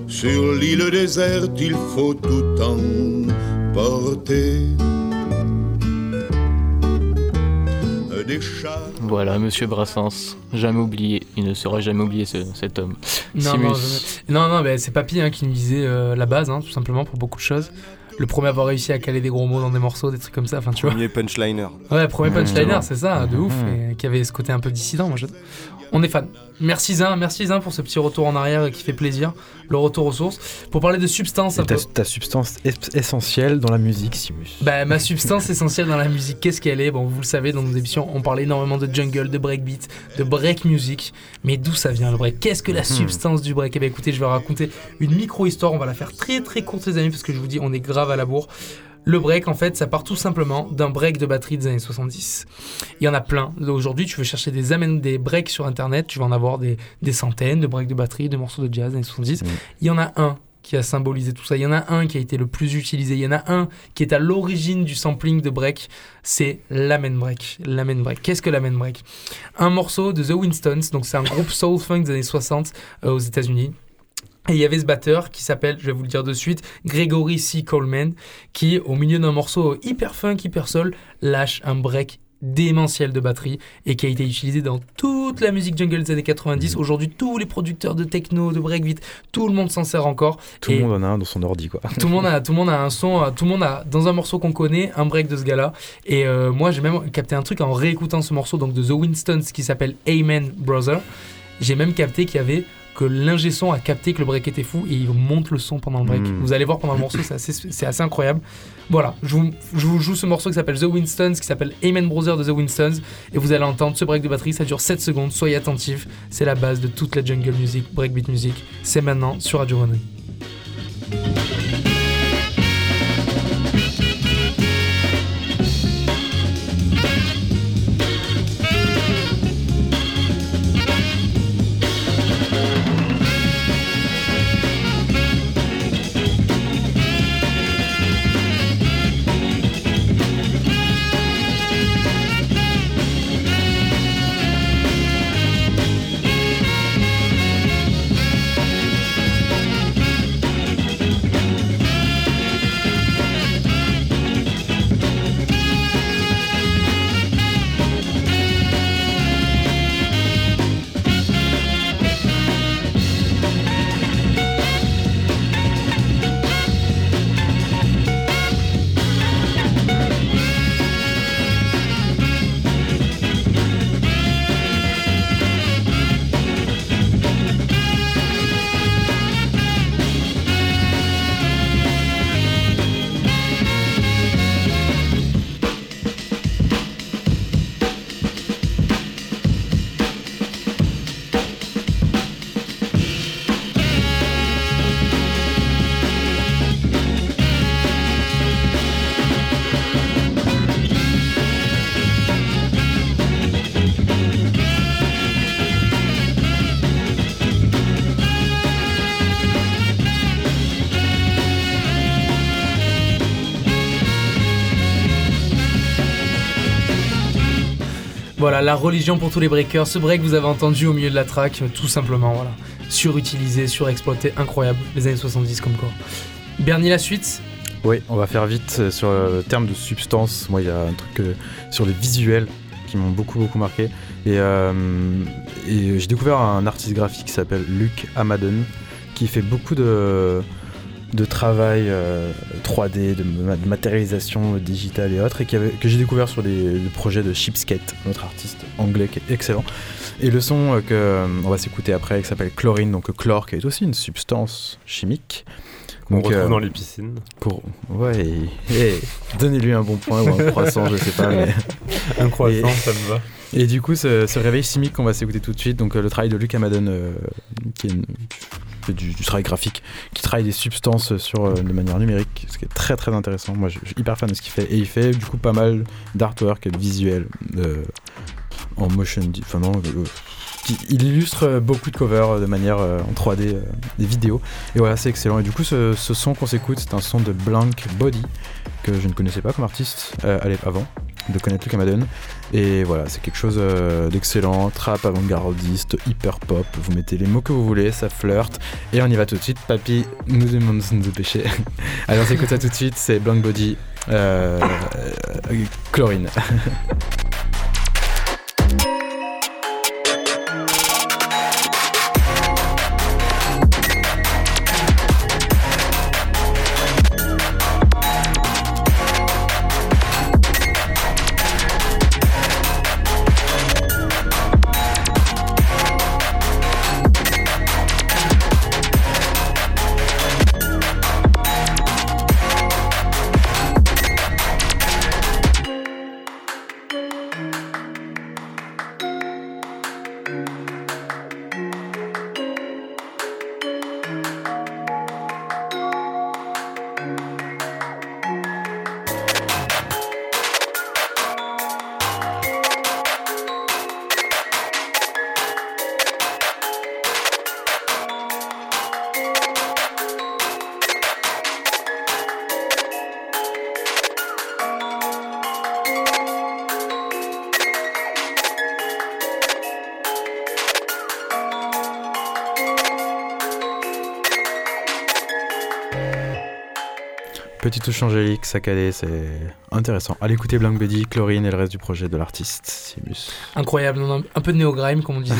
Sur l'île déserte, il faut tout emporter. Des chats. Voilà, monsieur Brassens, jamais oublié. Il ne sera jamais oublié ce- cet homme. Non, Simus. non, je- non, non, mais c'est Papy hein, qui nous disait euh, la base, hein, tout simplement, pour beaucoup de choses. Le premier à avoir réussi à caler des gros mots dans des morceaux, des trucs comme ça, enfin tu vois. Premier punchliner. Ouais, premier punchliner, Exactement. c'est ça, de ouf, Mhm. et qui avait ce côté un peu dissident. Moi, je- On est fan. Merci Zin, merci Zin pour ce petit retour en arrière qui fait plaisir, le retour aux sources. Pour parler de substance, un ta, peu. ta substance es- essentielle dans la musique, Simus. Bah, ma substance essentielle dans la musique, qu'est-ce qu'elle est? Bon, vous le savez, dans nos émissions, on parlait énormément de jungle, de breakbeat, de break music. Mais d'où ça vient le break? Qu'est-ce que la Mhm. substance du break? Eh bien, écoutez, je vais raconter une micro-histoire. On va la faire très très courte, les amis, parce que je vous dis, on est grave à la bourre. Le break, en fait, ça part tout simplement d'un break de batterie des années 70. Il y en a plein. Aujourd'hui, tu veux chercher des, des breaks sur Internet, tu vas en avoir des, des centaines de breaks de batterie, de morceaux de jazz des années 70. Il y en a un qui a symbolisé tout ça. Il y en a un qui a été le plus utilisé. Il y en a un qui est à l'origine du sampling de break. C'est l'amen break. L'amen break. Qu'est-ce que l'amen break? Un morceau de The Winstons. Donc c'est un groupe soul funk des années 60 euh, aux États-Unis. Et il y avait ce batteur qui s'appelle, je vais vous le dire de suite, Gregory C. Coleman, qui, au milieu d'un morceau hyper funk, hyper soul, lâche un break démentiel de batterie et qui a été utilisé dans toute la musique jungle des années 90. Aujourd'hui, tous les producteurs de techno, de breakbeat, tout le monde s'en sert encore. Tout le monde en a un dans son ordi, quoi. tout le monde a tout le monde a un son euh, tout le monde a dans un morceau qu'on connaît un break de ce gars là et euh, moi j'ai même capté un truc en réécoutant ce morceau donc de The Winstons qui s'appelle Amen Brother j'ai même capté qu'il y avait que l'ingé son a capté que le break était fou et il monte le son pendant le break. Mm. Vous allez voir pendant le morceau, c'est assez, incroyable. Voilà, je vous, je vous joue ce morceau qui s'appelle The Winstons, qui s'appelle Amen Brother de The Winstons, et vous allez entendre ce break de batterie, ça dure 7 secondes, soyez attentifs, c'est la base de toute la jungle music, breakbeat music, c'est maintenant sur Radio One. Voilà, la religion pour tous les breakers. Ce break, vous avez entendu au milieu de la track, euh, tout simplement, voilà. Surutilisé, surexploité, incroyable. Les années 70 comme quoi. Bernie, la suite? Oui, on va faire vite euh, sur le terme de substance. Moi, il y a un truc euh, sur les visuels qui m'ont beaucoup beaucoup marqué. Et, euh, et j'ai découvert un artiste graphique qui s'appelle Luc Amadon, qui fait beaucoup de, de travail euh, 3D, de, ma- de matérialisation digitale et autres, et avait- que j'ai découvert sur les, le projet de Chipskate, notre artiste anglais qui est excellent. Et le son euh, que euh, on va s'écouter après, qui s'appelle Chlorine, donc chlore, qui est aussi une substance chimique. Qu'on retrouve euh, dans les piscines. pour... Ouais, et- donnez-lui un bon point ou un croissant, je sais pas. Mais... [laughs] Un croissant, Et- ça me va. Et du coup, ce, ce réveil chimique qu'on va s'écouter tout de suite, donc euh, le travail de Luc Amadon, euh, qui est une- du, travail graphique, qui travaille des substances sur, euh, de manière numérique, ce qui est très très intéressant. Moi, je, suis hyper fan de ce qu'il fait. Et il fait du coup pas mal d'artwork visuel euh, en motion, enfin non, euh, il illustre beaucoup de covers de manière en 3D, euh, des vidéos. Et voilà, c'est excellent. Et du coup, ce, son qu'on s'écoute, c'est un son de Blank Body, que je ne connaissais pas comme artiste euh, avant de connaître Luc Amadon. Et voilà, c'est quelque chose euh, d'excellent, trap avant-gardiste, hyper pop. Vous mettez les mots que vous voulez, ça flirte. Et on y va tout de suite. Papy nous demande de nous dépêcher. [laughs] Alors, on s'écoute ça tout de suite. C'est Blank Body, euh, euh, Chlorine. [laughs] Petite touche angélique, saccadée, c'est intéressant. Allez écouter Blank Buddy, Chlorine et le reste du projet de l'artiste Simus. Incroyable, un peu de néo-grime, comme on disait.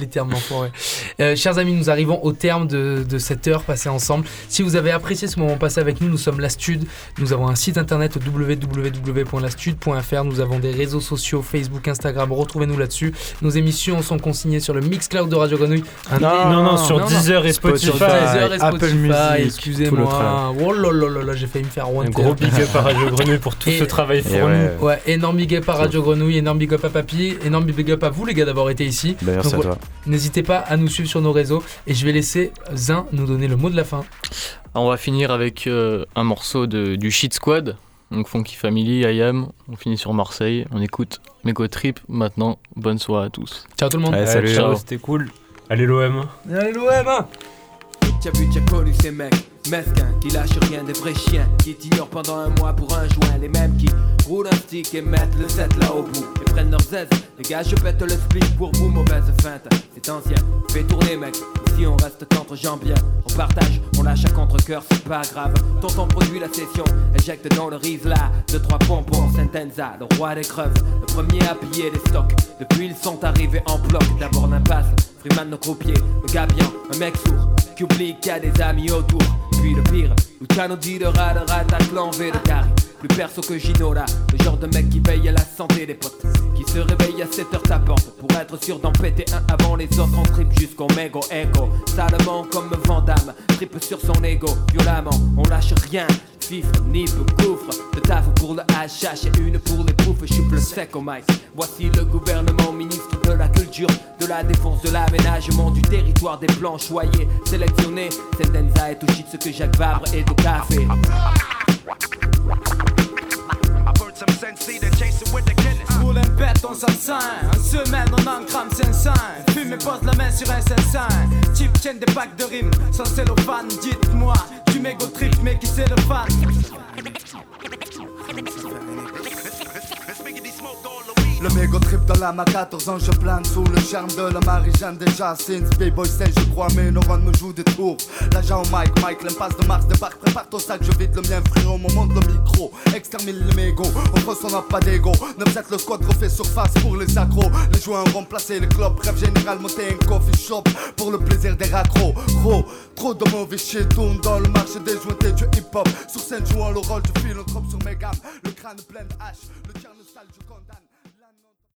Les termes d'enfant, ouais. Euh, chers amis, nous arrivons au terme de, de cette heure passée ensemble. Si vous avez apprécié ce moment passé avec nous, nous sommes l'Astude. Nous avons un site internet www.lastude.fr. Nous avons des réseaux sociaux, Facebook, Instagram. Retrouvez-nous là-dessus. Nos émissions sont consignées sur le Mixcloud de Radio Grenouille. Un Non, non, non, sur Deezer et Spotify. Deezer et Apple Spotify, Music, tout le excusez-moi. Oh là là là là, j'ai failli me faire Un one gros big up à Radio [laughs] Grenouille pour tout Et- ce travail fourni. ouais, Ouais, énorme big up à Radio Grenouille, énorme big up à Papy, énorme big up à vous les gars d'avoir été ici. merci Donc, à toi. N'hésitez pas à nous suivre sur nos réseaux et je vais laisser Zin nous donner le mot de la fin. Alors, on va finir avec euh, un morceau de, du Shit Squad, donc Funky Family, I Am. On finit sur Marseille, on écoute Mego Trip. Maintenant, bonne soirée à tous. Ciao tout le monde. Allez, salut. ciao, c'était cool. Allez l'OM. Allez l'OM T'as vu, t'as connu ces mecs mesquins qui lâchent rien, des vrais chiens qui t'ignorent pendant un mois pour un joint. Les mêmes qui roulent un stick et mettent le set là au bout et prennent leurs aises. Les gars, je pète le split pour vous, mauvaise feinte. C'est ancien, fais tourner, mec. Ici, on reste qu'entre gens bien. On partage, on lâche à contre-coeur, c'est pas grave. Tonton produit la session, éjecte dans le riz là. Deux, trois pompons, Sentenza, le roi des creuves. Le premier à piller les stocks. Depuis, ils sont arrivés en bloc. D'abord l'impasse, Freeman, nos croupiers. Le gars un mec sourd qui qu'il y a des amis autour. Puis le pire, Luciano dit de rat de attaque l'envers de carré. Plus perso que Ginola, le genre de mec qui veille à la santé des potes. Qui se réveille à 7 heures tapante pour être sûr d'en péter un avant les autres. On trip jusqu'au mégo echo. Salement comme Vandame, trip sur son ego. Violemment, on lâche rien. Fifre, nip, gouffre, de taf pour le HH et une pour les poufs, je suis plus sec au mic. Voici le gouvernement, ministre de la culture, de la défense, de l'aménagement du territoire, des plans choyés, sélectionnés. Sentenza et tout shit, ce que Jacques Vabre et de café. Roule un pète, on s'enseigne. En semaine, on en crame 500. Fume et pose la main sur un 500. Chip tient des packs de rimes sans cellophane. Dites-moi, du mégo trip, mais qui c'est le fan Le mégot trip dans l'âme à 14 ans, je plane sous le charme de la Marie-Jeanne déjà. Since B-Boy Stage, je crois, mes neurones me jouent des tours. L'agent Mike, Mike, l'impasse de Mars débarque, prépare ton sac, je vide le mien, frérot, au moment de le micro. Extermine le mégot, au poste on n'a pas d'ego. 9-7 le squad refait surface pour les accros. Les joueurs remplacés, les clubs, rêve général, monter un coffee shop pour le plaisir des raccros. Gros, trop de mauvais shit tourne dans le marché des jointés du hip-hop. Sur scène, jouant le rôle du philanthrope sur mes gammes. Le crâne plein de hache, le cœur sale, je condamne.